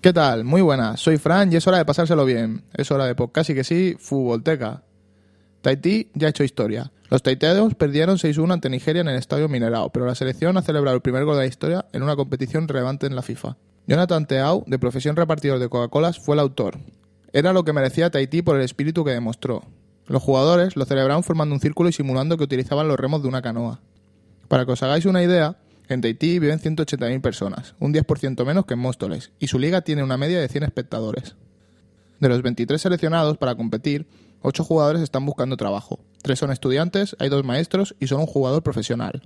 ¿Qué tal? Muy buenas, soy Fran y es hora de pasárselo bien. Es hora de podcast y que sí, Futbolteca. Tahití ya ha hecho historia. Los taiteados perdieron 6-1 ante Nigeria en el Estadio Minerao, pero la selección ha celebrado el primer gol de la historia en una competición relevante en la FIFA. Jonathan Teau, de profesión repartidor de Coca-Colas, fue el autor. Era lo que merecía Tahití por el espíritu que demostró. Los jugadores lo celebraron formando un círculo y simulando que utilizaban los remos de una canoa. Para que os hagáis una idea, en Tahití viven 180.000 personas, un 10% menos que en Móstoles, y su liga tiene una media de 100 espectadores. De los 23 seleccionados para competir, 8 jugadores están buscando trabajo. 3 son estudiantes, hay 2 maestros y son un jugador profesional.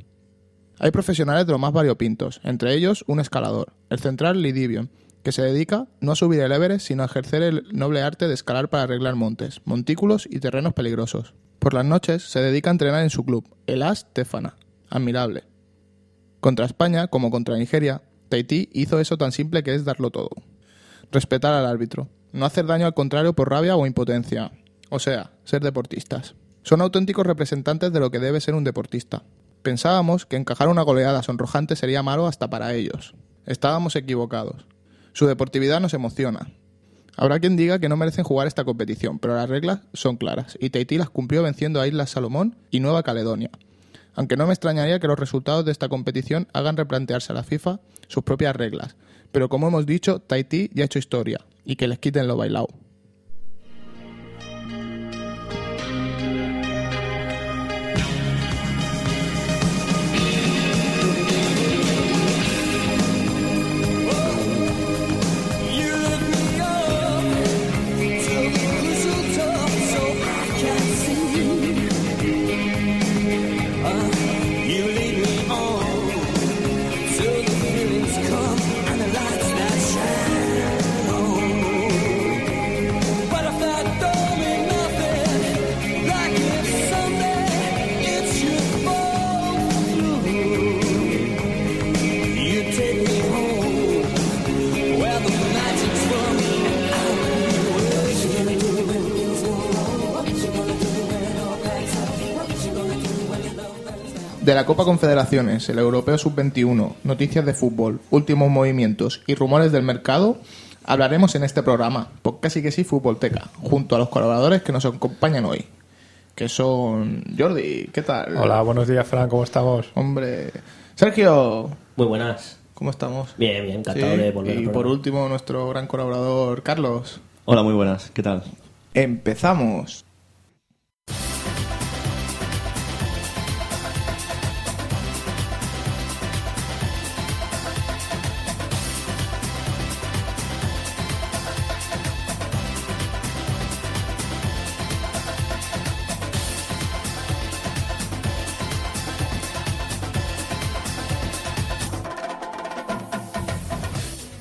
Hay profesionales de los más variopintos, entre ellos un escalador, el central Lidivion, que se dedica no a subir el Everest, sino a ejercer el noble arte de escalar para arreglar montes, montículos y terrenos peligrosos. Por las noches se dedica a entrenar en su club, el AS Tefana. Admirable. Contra España, como contra Nigeria, Tahití hizo eso tan simple que es darlo todo. Respetar al árbitro. No hacer daño al contrario por rabia o impotencia. O sea, ser deportistas. Son auténticos representantes de lo que debe ser un deportista. Pensábamos que encajar una goleada sonrojante sería malo hasta para ellos. Estábamos equivocados. Su deportividad nos emociona. Habrá quien diga que no merecen jugar esta competición, pero las reglas son claras, y Tahití las cumplió venciendo a Islas Salomón y Nueva Caledonia, aunque no me extrañaría que los resultados de esta competición hagan replantearse a la FIFA sus propias reglas. Pero como hemos dicho, Tahití ya ha hecho historia, y que les quiten lo bailado. La Copa Confederaciones, el Europeo Sub-21, noticias de fútbol, últimos movimientos y rumores del mercado, hablaremos en este programa, por casi que sí Fútbolteca, junto a los colaboradores que nos acompañan hoy, que son Jordi, ¿qué tal? Hola, buenos días, Fran, ¿cómo estamos? Hombre, Sergio, Muy buenas. ¿cómo estamos? Bien, bien, encantado Sí, de volver. Y por último, nuestro gran colaborador, Carlos. Hola, muy buenas. ¿Qué tal? Empezamos.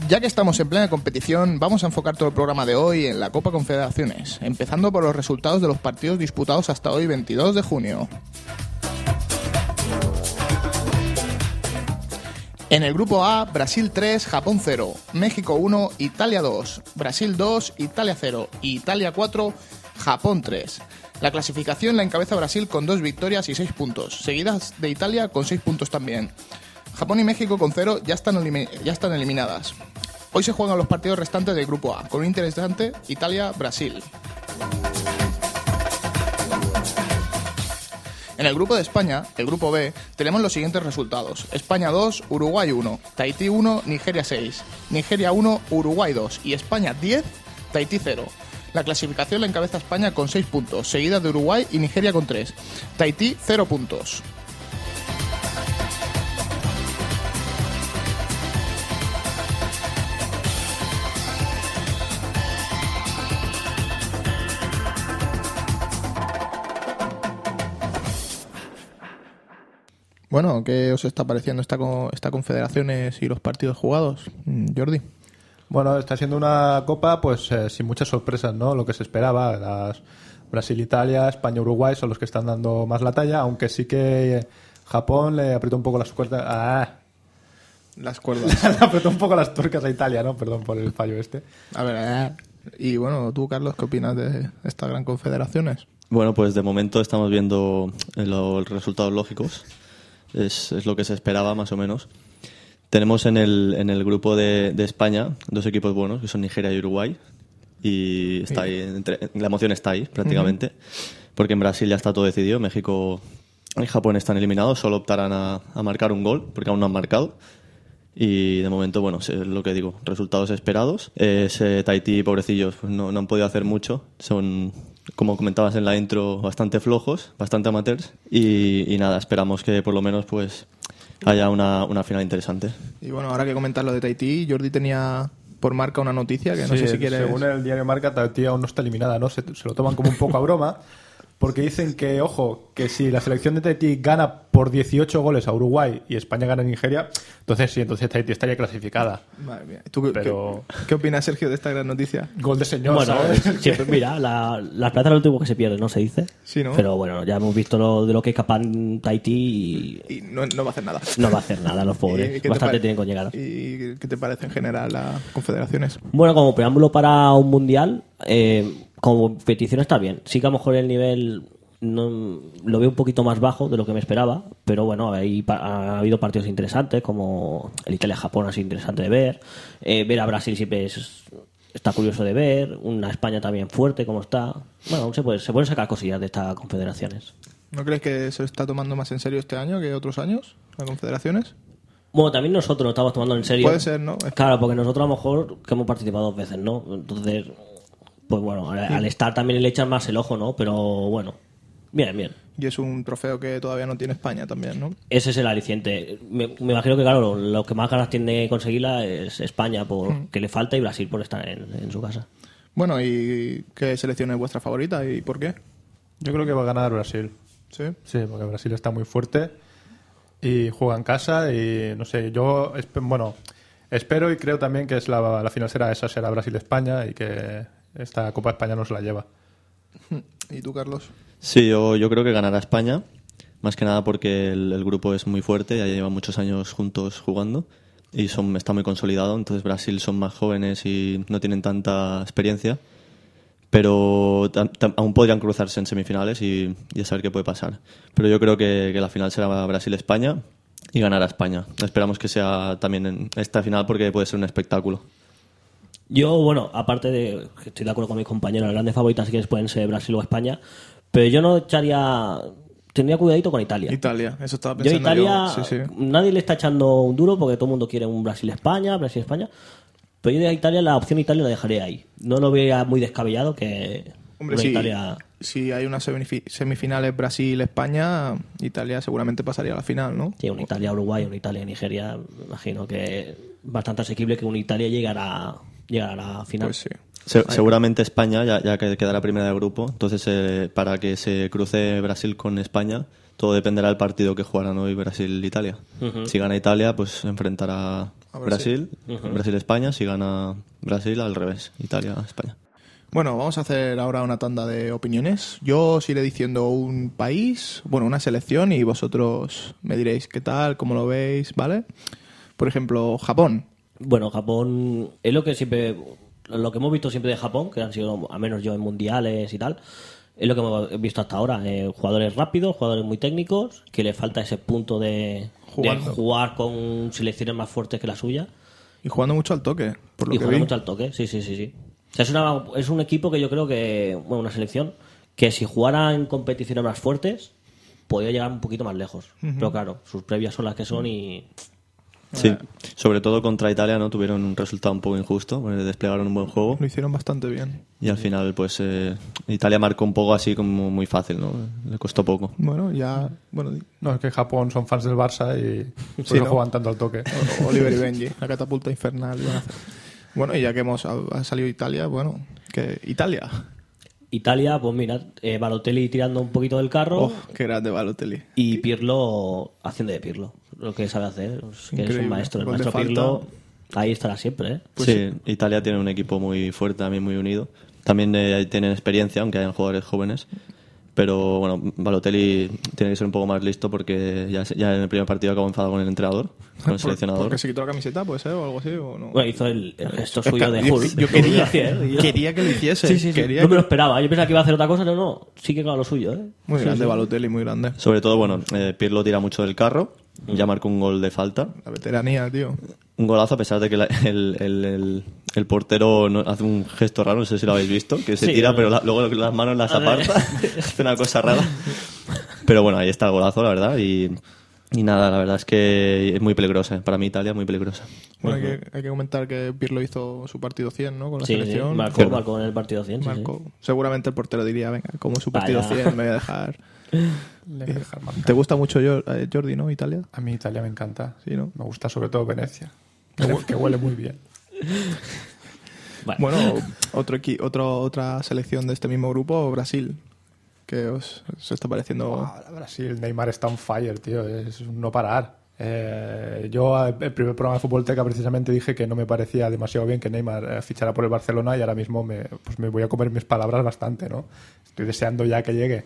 Ya que estamos en plena competición, vamos a enfocar todo el programa de hoy en la Copa Confederaciones, empezando por los resultados de los partidos disputados hasta hoy 22 de junio. En el grupo A, Brasil 3, Japón 0, México 1, Italia 2, Brasil 2, Italia 0 y Italia 4, Japón 3. La clasificación la encabeza Brasil con dos victorias y seis puntos, seguidas de Italia con seis puntos también. Japón y México con cero ya están, ya están eliminadas. Hoy se juegan los partidos restantes del grupo A, con un interesante Italia-Brasil. En el grupo de España, el grupo B, tenemos los siguientes resultados. España 2, Uruguay 1, Tahití 1, Nigeria 6, Nigeria 1, Uruguay 2 y España 10, Tahití 0. La clasificación la encabeza España con 6 puntos, seguida de Uruguay y Nigeria con 3. Tahití 0 puntos. Bueno, ¿qué os está pareciendo esta, esta confederaciones y los partidos jugados? Jordi. Bueno, está siendo una copa pues eh, sin muchas sorpresas, ¿no? Lo que se esperaba. Las Brasil, Italia, España, Uruguay son los que están dando más la talla, aunque sí que Japón le apretó un poco las cuerdas. Ah, Las cuerdas. le apretó un poco las tuercas a Italia, ¿no? Perdón por el fallo este. A ver, eh. y bueno, tú, Carlos, ¿qué opinas de esta gran confederaciones? Bueno, pues de momento estamos viendo eh, los resultados lógicos. Es, es lo que se esperaba, más o menos. Tenemos en el, en el grupo de, de España dos equipos buenos, que son Nigeria y Uruguay. Y está ahí, entre- la emoción está ahí, prácticamente. Porque en Brasil ya está todo decidido. México y Japón están eliminados, solo optarán a, a marcar un gol, porque aún no han marcado. Y de momento, bueno, es lo que digo, resultados esperados. Eh, Ese Tahití, pobrecillos, no, no han podido hacer mucho. Son, como comentabas en la intro, bastante flojos, bastante amateurs. Y, y nada, esperamos que por lo menos pues haya una, una final interesante. Y bueno, ahora que comentas lo de Tahití, Jordi tenía por marca una noticia que no Sí, sé si quieres... Según el diario Marca, Tahití aún no está eliminada, ¿no? Se, se lo toman como un poco a broma, porque dicen que, ojo, que si la selección de Tahití gana por 18 goles a Uruguay y España gana a Nigeria, entonces sí, entonces Tahití estaría clasificada. Madre mía. ¿Tú qué, Pero- qué- qué opinas, Sergio, de esta gran noticia? Gol de señor, Bueno, ¿sabes? siempre, mira, la, la plata es lo último que se pierde, ¿no? Se dice. Sí, ¿no? Pero bueno, ya hemos visto lo, de lo que es capaz Tahití y Y no, no va a hacer nada. no va a hacer nada los ¿Y pobres. Bastante tienen con llegar. ¿Y qué te parece en general las confederaciones? Bueno, como preámbulo para un mundial, eh, como competición está bien. Sí que a lo mejor el nivel no, lo veo un poquito más bajo de lo que me esperaba, pero bueno, hay, ha habido partidos interesantes, como el Italia-Japón ha sido interesante de ver. Eh, ver a Brasil siempre es- está curioso de ver. Una España también fuerte, como está. Bueno, se, puede, se pueden sacar cosillas de estas confederaciones. ¿No crees que se está tomando más en serio este año que otros años, las confederaciones? Bueno, también nosotros lo estamos tomando en serio. Puede ser, ¿no? Claro, porque nosotros a lo mejor que hemos participado dos veces, ¿no? Entonces, pues bueno, al, al estar también le echan más el ojo, ¿no? Pero bueno, bien, bien. Y es un trofeo que todavía no tiene España también, ¿no? Ese es el aliciente. Me, me imagino que, claro, lo que más ganas tiene de conseguirla es España, por que le falta, y Brasil por estar en, en su casa. Bueno, ¿y qué selección es vuestra favorita y por qué? Yo creo que va a ganar Brasil. ¿Sí? Sí, porque Brasil está muy fuerte y juega en casa y no sé, yo bueno, espero y creo también que es la, la final será esa, será Brasil-España y que esta Copa España nos la lleva. ¿Y tú, Carlos? Sí, yo, yo creo que ganará España, más que nada porque el, el grupo es muy fuerte, ya llevan muchos años juntos jugando y son, está muy consolidado, entonces Brasil son más jóvenes y no tienen tanta experiencia, pero tam- tam- aún podrían cruzarse en semifinales y, y a saber qué puede pasar. Pero yo creo que, que la final será Brasil-España y ganará España. Esperamos que sea también en esta final porque puede ser un espectáculo. Yo, bueno, aparte de que estoy de acuerdo con mis compañeros, las grandes favoritas que pueden ser Brasil o España, pero yo no echaría. Tendría cuidadito con Italia. Italia, eso estaba Yo pensando Italia, yo. Sí, sí. nadie le está echando un duro porque todo el mundo quiere un Brasil-España, Brasil-España. Pero yo de Italia, la opción Italia la dejaré ahí. No lo vería muy descabellado que Hombre, sí, Italia... si hay unas semifi- semifinales Brasil-España, Italia seguramente pasaría a la final, ¿no? Sí, una Italia-Uruguay, una Italia-Nigeria, imagino que bastante asequible que una Italia llegara, llegara a la final. Pues sí. Se- seguramente España, ya, ya que quedará primera de grupo, entonces eh, para que se cruce Brasil con España, todo dependerá del partido que jugarán hoy Brasil-Italia. Si gana Italia, pues enfrentará A Brasil. Brasil, Brasil-España, si gana Brasil, al revés, Italia-España. Bueno, vamos a hacer ahora una tanda de opiniones. Yo os iré diciendo un país, bueno, una selección y vosotros me diréis qué tal, cómo lo veis, ¿vale? Por ejemplo, Japón. Bueno, Japón es lo que siempre, lo que hemos visto siempre de Japón, que han sido, al menos yo en mundiales y tal, es lo que hemos visto hasta ahora. eh, jugadores rápidos, jugadores muy técnicos, que le falta ese punto de, de Jugando. jugar con selecciones más fuertes que la suya Y jugando mucho al toque, por lo y que vi. mucho al toque. Sí, sí, sí, sí. O sea, es, una, es un equipo que yo creo que, bueno, una selección, que si jugara en competiciones más fuertes, podría llegar un poquito más lejos. Pero claro, sus previas son las que son y Sí, sobre todo contra Italia no tuvieron un resultado un poco injusto, porque desplegaron un buen juego Lo hicieron bastante bien. y al final pues eh, Italia marcó un poco así como muy fácil, ¿no? Le costó poco. Bueno, ya, bueno, No, es que Japón son fans del Barça y por Sí, eso ¿no? juegan tanto al toque. Oliver y Benji, la catapulta infernal. Bueno, y ya que hemos ha salido Italia, bueno, que Italia. Italia, pues mira, eh, Balotelli tirando un poquito del carro Oh, qué grande Balotelli. y Pirlo haciendo de Pirlo, lo que sabe hacer, es que es un maestro. El maestro falta. Pirlo, ahí estará siempre, ¿eh? sí, Italia tiene un equipo muy fuerte, también muy unido. También eh, tienen experiencia, aunque hayan jugadores jóvenes. Pero bueno, Balotelli tiene que ser un poco más listo porque ya, en el primer partido acabó enfadado con el entrenador, con el seleccionador. Porque se quitó la camiseta, puede ser, o algo así, o no. Bueno, hizo el, el gesto Es que suyo de Hulk. yo quería, yo- quería que lo hiciese. Sí, sí, sí. Quería No me lo esperaba. Yo pensaba que iba a hacer otra cosa, no, no. Sí que claro lo suyo, ¿eh? Muy Sí, grande, sí. Balotelli, muy grande. Sobre todo, bueno, eh, Pirlo tira mucho del carro, ya marcó un gol de falta. La veteranía, tío. Un golazo a pesar de que la- el, el- el- el portero no- hace un gesto raro, no sé si lo habéis visto, que se Sí, tira no. pero la- luego las manos las aparta, hace una cosa rara. Pero bueno, ahí está el golazo, la verdad, y, y nada, la verdad es que es muy peligrosa, para mí Italia es muy peligrosa. Bueno, hay, que, hay que comentar que Pirlo hizo su partido 100, ¿no? Con la Sí, sí, selección. marcó, Cierto. marcó en el partido 100. sí, sí. Marcó. Seguramente el portero diría, venga, como su partido Vaya. 100, me voy a dejar. Le voy a dejar marcar. ¿Te gusta mucho eh, Jordi, no? Italia. A mí Italia me encanta. Sí, ¿no? Me gusta sobre todo Venecia. Que huele muy bien. Bueno, Bueno, otro, equi- otro, otra selección de este mismo grupo, Brasil. Que os, os está pareciendo. Ahora Brasil, Neymar está on fire, tío. Es un no parar. Eh, yo eh, el primer programa de Fútbol Teca precisamente dije que no me parecía demasiado bien que Neymar eh, fichara por el Barcelona y ahora mismo me, pues me voy a comer mis palabras bastante, ¿no? Estoy deseando ya que llegue.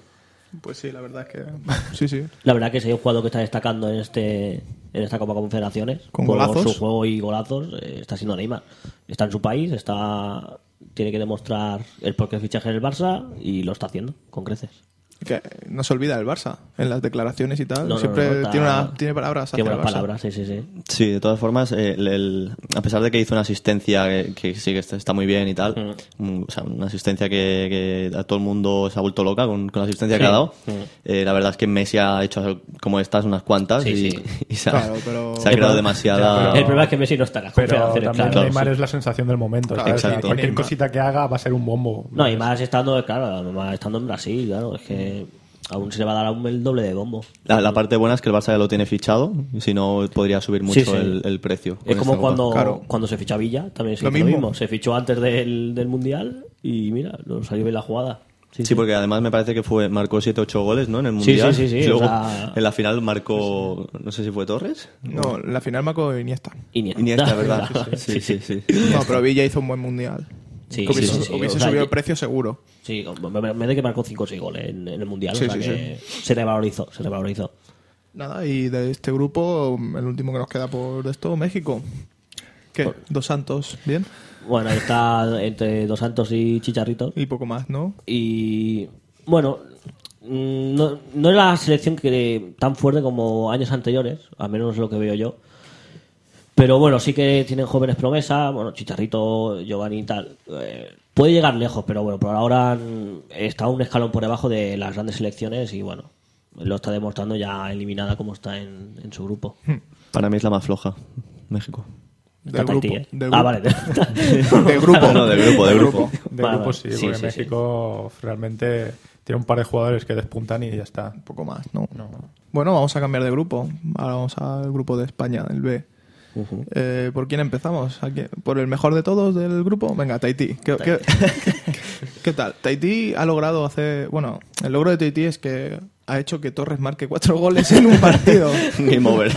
Pues sí, la verdad es que. Sí, sí. la verdad que si hay un jugador que está destacando en este en esta Copa Confederaciones Con por golazos. su juego y golazos eh, está siendo Neymar. Está en su país, está tiene que demostrar el por qué fichaje en el Barça y lo está haciendo con creces. Que no se olvida del Barça. En las declaraciones y tal. No, no, Siempre no, tiene, una, tiene palabras Tiene buenas palabras, sí, sí, sí. Sí, de todas formas, eh, el- el- a pesar de que hizo una asistencia que, que sí que está, muy bien y tal, un- o sea, una asistencia que, que a todo el mundo se ha vuelto loca con, con la asistencia que ha dado, Mm. eh, la verdad es que Messi ha hecho como estas unas cuantas Sí, y, sí. y se ha, Claro, pero- se ha creado demasiada... pero- El problema es que Messi no está en las Pero también claro. Neymar sí. es la sensación del momento. Claro, ¿sabes? exacto. Cualquier Neymar. cosita que haga va a ser un bombo. No, y más estando, claro, además estando en Brasil, claro, es que aún se le va a dar aún el doble de bombo. La, la parte buena es que el Barça ya lo tiene fichado, si no podría subir mucho Sí, sí. El, el precio. Es como cuando, Claro. cuando se ficha Villa, también se Lo mismo. Se fichó antes del, del Mundial y mira, lo salió bien la jugada. Sí, porque además me parece que fue marcó 7-8 goles ¿no? en el Mundial. sí, sí, sí, o luego sea- en la final marcó, no sé si fue Torres. No, en la final marcó Iniesta. Iniesta, Iniesta, ¿verdad? Sí, sí, sí. No, pero Villa hizo un buen mundial. Sí, hubiese, sí, sí, sí. hubiese O sea, subido el precio seguro. Sí, me, me- de que marcó 5 o 6 goles en, en el Mundial, Sí, o sea sí, que se revalorizó, se revalorizó. Nada, y de este grupo, el último que nos queda por esto, México. ¿Qué? Dos Santos, bien. Bueno, ahí está entre Dos Santos y Chicharrito. Y poco más, ¿no? Y bueno, mm, no, no es la selección que tan fuerte como años anteriores, al menos es lo que veo yo. Pero bueno, sí que tienen jóvenes promesas, bueno, Chicharrito, Giovanni y tal. Eh, puede llegar lejos, pero bueno, por ahora está un escalón por debajo de las grandes selecciones y bueno, lo está demostrando ya eliminada como está en, en su grupo. Para mí es la más floja, México. Del grupo, ¿eh? del Ah, grupo. vale. De grupo. No, del grupo, del grupo. De Vale, grupo sí, Sí, porque sí, sí. México realmente tiene un par de jugadores que despuntan y ya está. poco más, ¿no? No. Bueno, vamos a cambiar de grupo. Ahora vamos al grupo de España, el B. Eh, ¿Por quién empezamos? ¿Por el mejor de todos del grupo? Venga, Tahití. ¿Qué, qué- qué tal? Tahití ha logrado hacer... Bueno, el logro de Tahití es que ha hecho que Torres marque cuatro goles en un partido. Game over.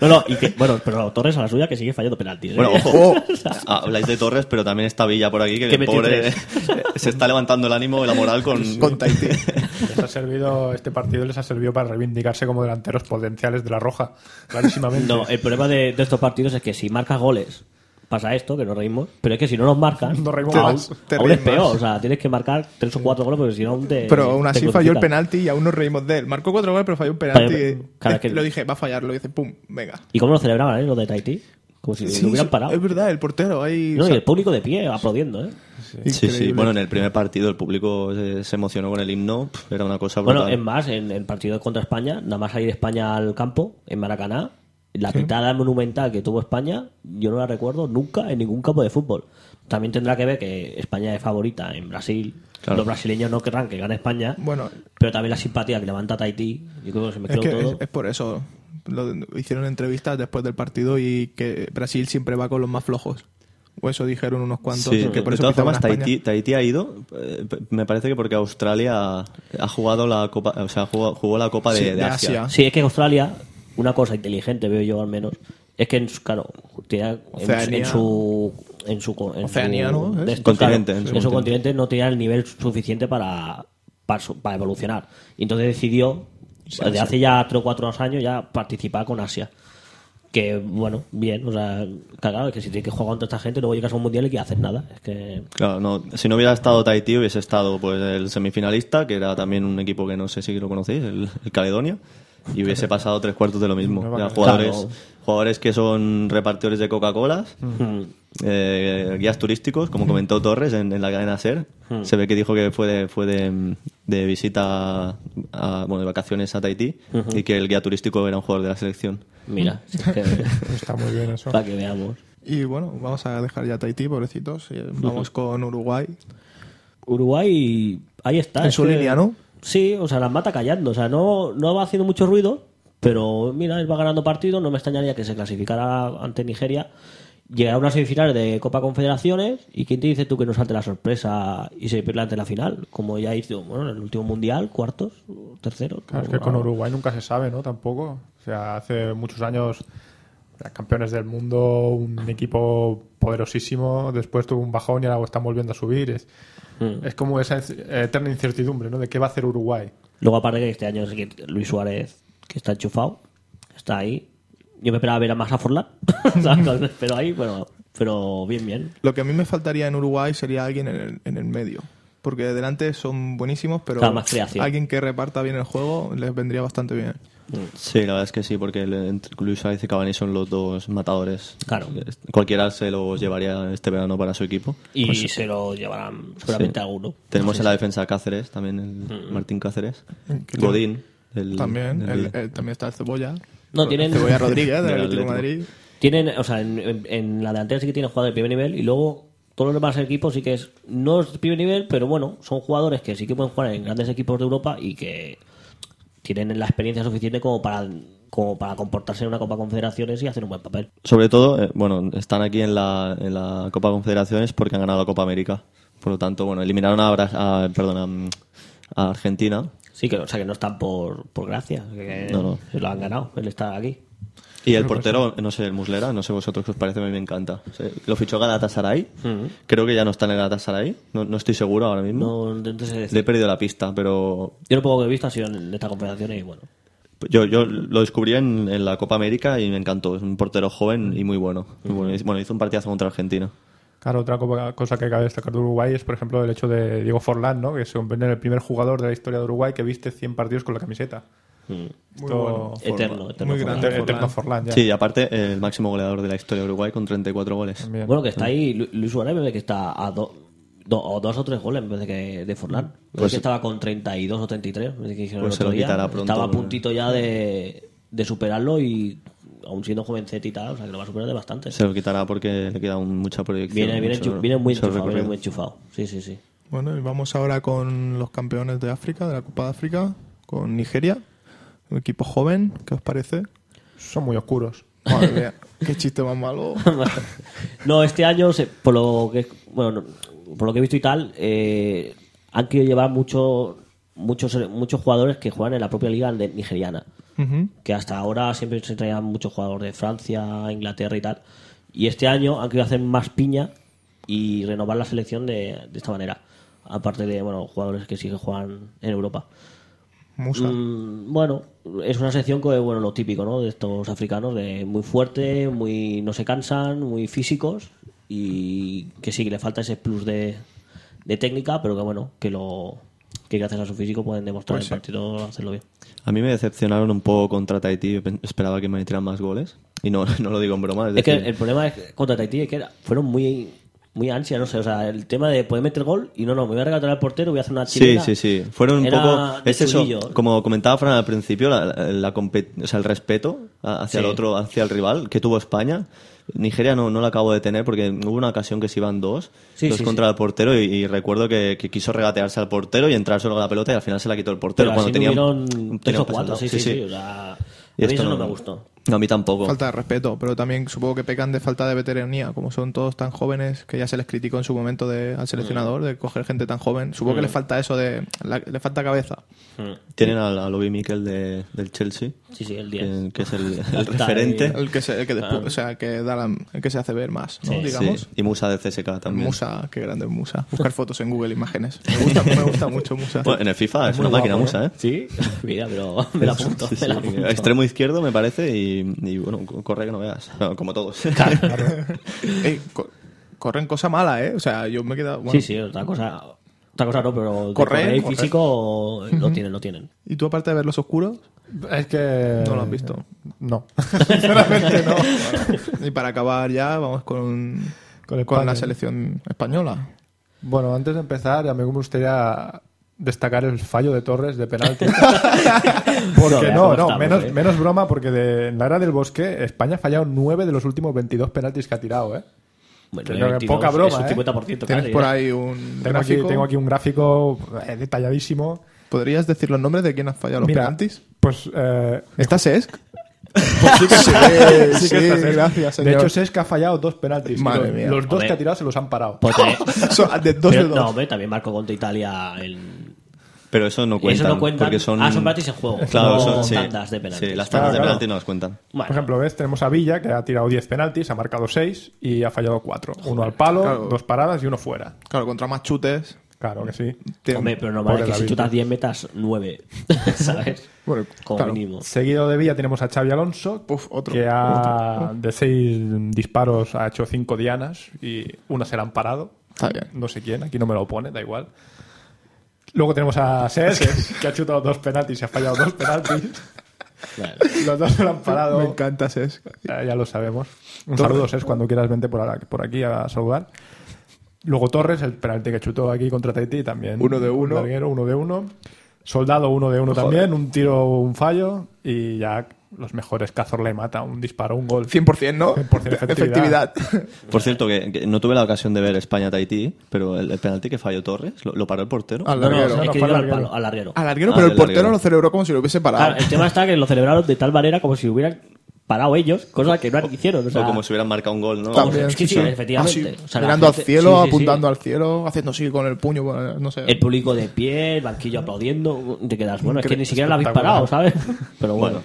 No, no, y que, bueno, pero Torres a la suya que sigue fallando penaltis. ¿eh? Bueno, ojo. Habláis de Torres, pero también está Villa por aquí, que, el pobre se está levantando el ánimo y la moral con... con Tahití. Les ha servido, este partido les ha servido para reivindicarse como delanteros potenciales de la Roja, clarísimamente. No, el problema de, de estos partidos es que si marcas goles, pasa esto, que nos reímos, pero es que si no nos marcan, Nos reímos aún, más. Te aún es peor. O sea, tienes que marcar tres o cuatro goles porque si no aún te. Pero aún te así falló el penalti y aún nos reímos de él. Marcó cuatro goles, pero falló un penalti. Falló- claro, que- Lo dije, va a fallar. Lo dice, pum, venga. ¿Y cómo lo celebraban, eh, los de Tahití? Como si Sí, lo hubieran parado. Es verdad, el portero ahí... No, o y el público de pie aplaudiendo, ¿eh? Sí, sí. Bueno, en el primer partido el público se, se emocionó con el himno. Pff, Era una cosa brutal. Bueno, es más, en el partido contra España, nada más salir España al campo, en Maracaná, la pitada monumental que tuvo España, yo no la recuerdo nunca en ningún campo de fútbol. También tendrá que ver que España es favorita en Brasil. Claro. Los brasileños no querrán que gane España, Bueno, pero también la simpatía que levanta Tahití. Yo creo que se es mezcló que todo. es, es por eso. Lo, hicieron entrevistas después del partido y que Brasil siempre va con los más flojos. O eso dijeron unos cuantos. Sí, que por de eso todas formas. Tahití, Tahití ha ido, eh, me parece que porque Australia ha jugado la Copa, o sea, jugó, jugó la Copa de, Sí, de de Asia. Asia. Sí, es que Australia, una cosa inteligente veo yo al menos, Es que, en su- claro, en, su. En su, en Oceanía, su- ¿no? Continente, claro, en su en su continente. no tenía el nivel suficiente para, para, su- para evolucionar. Y entonces decidió, desde hace ya 3 o 4 años, ya participar con Asia. Que, bueno, bien, o sea, claro, es que si tienes que jugar contra esta gente, luego llegas a un mundial y que haces nada. Es que. Claro, no, si no hubiera estado Tahití hubiese estado pues el semifinalista, que era también un equipo que no sé si lo conocéis, el, el Caledonia, y hubiese pasado tres cuartos de lo mismo. Ya, jugadores, Claro. jugadores que son repartidores de Coca-Cola, eh, guías turísticos, como comentó Torres en, en la cadena SER. Se ve que dijo que fue de, fue de, de visita, a, bueno, de vacaciones a Tahití y que el guía turístico era un jugador de la selección. Mira, si es que- Está muy bien eso. para que veamos. Y bueno, vamos a dejar ya Tahití, pobrecitos. y Vamos con Uruguay. Uruguay, ahí está. En su que- línea, ¿no? Sí, o sea, las mata callando. O sea, no, no va haciendo mucho ruido, pero mira, él va ganando partidos. No me extrañaría que se clasificara ante Nigeria. Llegará a unas semifinales de Copa Confederaciones. ¿Y quién te dice tú que no salte la sorpresa y se pierda ante la final? Como ya hizo bueno, en el último mundial, cuartos, terceros. Claro, es que con Uruguay nunca se sabe, ¿no? Tampoco. O sea, hace muchos años campeones del mundo, un equipo poderosísimo, después tuvo un bajón y ahora están volviendo a subir. Es, Mm. es como esa eterna incertidumbre, ¿no? De qué va a hacer Uruguay. Luego, aparte que este año que Luis Suárez, que está enchufado, está ahí. Yo me esperaba ver a más a Forlán, pero ahí, pero, pero bien, bien. Lo que a mí me faltaría en Uruguay sería alguien en el, en el medio. Porque delante son buenísimos, pero Claro, más creación. alguien que reparta bien el juego les vendría bastante bien. Sí, la verdad es que sí, porque el- entre Luis Suárez y Cavani son los dos matadores. Claro. Cualquiera se los llevaría este verano para su equipo. Y se lo llevarán seguramente Sí. alguno. Tenemos en la defensa Cáceres, también el Martín Cáceres. Godín. el- También, el- el- el- también está el Cebolla. No, tienen- Cebolla Rodríguez del Atlético de Atlético. Madrid. Tienen, o sea, en, en- en la delantera sí que tienen jugadores de primer nivel y luego todos los demás equipos sí que es, no es de primer nivel, pero bueno, son jugadores que sí que pueden jugar en grandes equipos de Europa y que tienen la experiencia suficiente como para como para comportarse en una Copa Confederaciones y hacer un buen papel. Sobre todo, eh, bueno, están aquí en la, en la Copa Confederaciones porque han ganado la Copa América. Por lo tanto, bueno, eliminaron a, a- perdón, a, a Argentina. Sí, que, o sea, que no están por, por gracia, que No, no. se lo han ganado, él está aquí. Y el portero, no sé, el Muslera, no sé vosotros qué os parece, a mí me encanta. O sea, Lo fichó Galatasaray. Creo que ya no está en el Galatasaray. No, no estoy seguro ahora mismo. No, entonces, Le he perdido la pista, pero yo lo poco que he visto ha sido en esta confederación y bueno. Yo, yo lo descubrí en, en la Copa América y me encantó. Es un portero joven y muy bueno. Bueno. Hizo- Bueno, hizo un partidazo contra Argentina. Claro, otra co- cosa que cabe destacar de Uruguay es, por ejemplo, el hecho de Diego Forlán, ¿no? Que se convierte en el primer jugador de la historia de Uruguay que viste 100 partidos con la camiseta. Esto- Eterno, eterno. Muy Forlán. grande. Eterno Forlán, ya. Sí, y aparte, el máximo goleador de la historia de Uruguay con 34 goles. Bueno, que está ahí Lu- Luis Suárez, que está a do- do- o dos o tres goles en vez de, que, de Forlán. Parece Pues- que estaba con 32 o 33. me parece que Pues el se lo otro día. quitará pronto, Estaba a puntito ya de, de superarlo y aún siendo jovencete y tal, o sea que lo va a superar de bastante. Se lo quitará porque le queda un- mucha proyección. Viene, viene, mucho- enchu- viene muy enchufado, viene muy enchufado. Sí, sí, sí. Bueno, y vamos ahora con los campeones de África, de la Copa de África, con Nigeria. Un equipo joven, ¿qué os parece? Son muy oscuros. Madre mía, qué chiste más malo. No, este año, se- por lo que bueno, no, por lo que he visto y tal, eh, han querido llevar mucho, muchos, muchos jugadores que juegan en la propia liga de- nigeriana. Que hasta ahora siempre se traían muchos jugadores de Francia, Inglaterra y tal. Y este año han querido hacer más piña y renovar la selección de, de esta manera. Aparte de bueno jugadores que sí que juegan en Europa. Musa. Mm, bueno, es una sección que, bueno, lo típico, ¿no? De estos africanos, de muy fuerte, muy no se cansan, muy físicos y que sí, que le falta ese plus de, de técnica, pero que bueno, que lo que gracias a su físico pueden demostrar Pues en el partido hacerlo bien. A mí me decepcionaron un poco contra Tahití. Esperaba que me metieran más goles. Y no, no lo digo en broma. Es Es que el problema es que contra Tahití es que era- fueron muy muy ansia, no sé, o sea, el tema de poder meter gol y no, no, me voy a regalar al portero, voy a hacer una Sí, chilena. sí, sí. Fueron un poco. Es eso, como comentaba Fran al principio, la, la- la o sea, el respeto hacia Sí. el otro, hacia el rival que tuvo España. Nigeria no, no la acabo de tener porque hubo una ocasión que se iban dos, Sí, dos sí, contra sí. el portero y, y recuerdo que, que quiso regatearse al portero y entrar solo con la pelota y al final se la quitó el portero Pero cuando así tenía hubieron tres tenía o un pase al cuatro, sí, sí, sí, o sea, a mí esto eso no, no- me gustó. No, a mí tampoco. Falta de respeto, pero también supongo que pecan de falta de veteranía, como son todos tan jóvenes, que ya se les criticó en su momento de, al seleccionador, de coger gente tan joven. Supongo que les falta eso de... la- le falta cabeza. Tienen al, al Obi Mikel de, del Chelsea, Sí, sí, el 10. que, que es el, el referente. El que se, el que Ah. o sea, que da la- el que se hace ver más, ¿no? Sí, Digamos. Sí, y Musa del CSK también. Musa, qué grande es Musa. Buscar fotos en Google Imágenes. Me gusta, me gusta mucho Musa. Bueno, en el FIFA es una máquina Musa, ¿eh? Sí, mira, pero me la apunto. Sí, me la sí. apunto. Extremo izquierdo, me parece, y, y, bueno, corre que no veas. Bueno, como todos. Ey, co- corren cosa mala, ¿eh? O sea, yo me he quedado... bueno, Sí, sí, otra cosa. Otra cosa no, pero Correr, correr correr. físico lo tienen, lo tienen. ¿Y tú aparte de ver los oscuros? Es que... No lo has visto. No. Sinceramente no. Y para acabar ya, vamos con, Con con, la selección española. Bueno, antes de empezar, a mí me gustaría destacar el fallo de Torres de penalti. porque no, no, menos, eh. menos broma, porque de, en la era del bosque España ha fallado 9 de los últimos 22 penaltis que ha tirado, ¿eh? Bueno, que 22, poca broma, es un ¿eh? 50% Tienes casi, por ¿eh? ahí un Tengo aquí, tengo aquí un gráfico eh, detalladísimo. ¿Podrías decir los nombres de quién ha fallado los Mira, penaltis? Pues eh, ¿Está Sesc? Pues sí que sí, sí, que Cesc. gracias, De hecho, Sesc ha fallado dos penaltis. Madre los, mía. los dos Hombre. que ha tirado se los han parado. Pues también- Son de dos pero, de dos. no, hombre, también marcó contra Italia el... Pero eso no cuenta. Eso no cuentan. Porque son... Ah, son penaltis en juego. Claro, no son sí. tandas de penaltis. Sí, las Claro, tandas de claro. penalti no las cuentan. Bueno, Por ejemplo, ves, tenemos a Villa, que ha tirado 10 penaltis, ha marcado 6 y ha fallado 4. Uno al palo, Claro. dos paradas y uno fuera. Claro, contra más chutes. Claro que sí. hombre, pero normal Pobre es que si David. chutas 10 metas, 9. ¿Sabes? Bueno, Como claro. mínimo. Seguido de Villa tenemos a Xavi Alonso, Uf, otro. que ha, de 6 disparos ha hecho 5 dianas y una se la han parado. Está bien. No sé quién, aquí no me lo pone, da igual. Luego tenemos a Cesc, que ha chutado dos penaltis y ha fallado dos penaltis. Los dos se lo han parado. Me encanta Sesc. Ya, ya lo sabemos. Un saludo, Ses, cuando quieras vente por, aquí- por aquí a saludar. Luego Torres, el penalti que chutó aquí contra Tahití también. Uno de Un uno. larguero, uno de uno. Soldado, uno de uno también. Un tiro, un fallo. Y ya los mejores. Cazorla y mata. Un disparo, un gol. 100%, ¿no? 100% efectividad. Por cierto, que, que no tuve la ocasión de ver España-Tahití, pero el, el penalti que falló Torres, ¿lo, lo paró el portero? Al no, no, larguero. no, fue al larguero. palo, al larguero. Al larguero, Ah, pero el portero larguero. lo celebró como si lo hubiese parado. Claro, el tema está que lo celebraron de tal manera como si hubieran parado ellos, cosa que no hicieron. O, sea, o como si hubieran marcado un gol, ¿no? Como- También, es que sí, efectivamente. Así, O sea, la mirando gente- al cielo, sí, sí, sí. apuntando al cielo, haciendo así con el puño, no sé. El público de pie, el banquillo aplaudiendo, te quedas, bueno, es que ni siquiera lo habéis parado, ¿sabes? Pero bueno,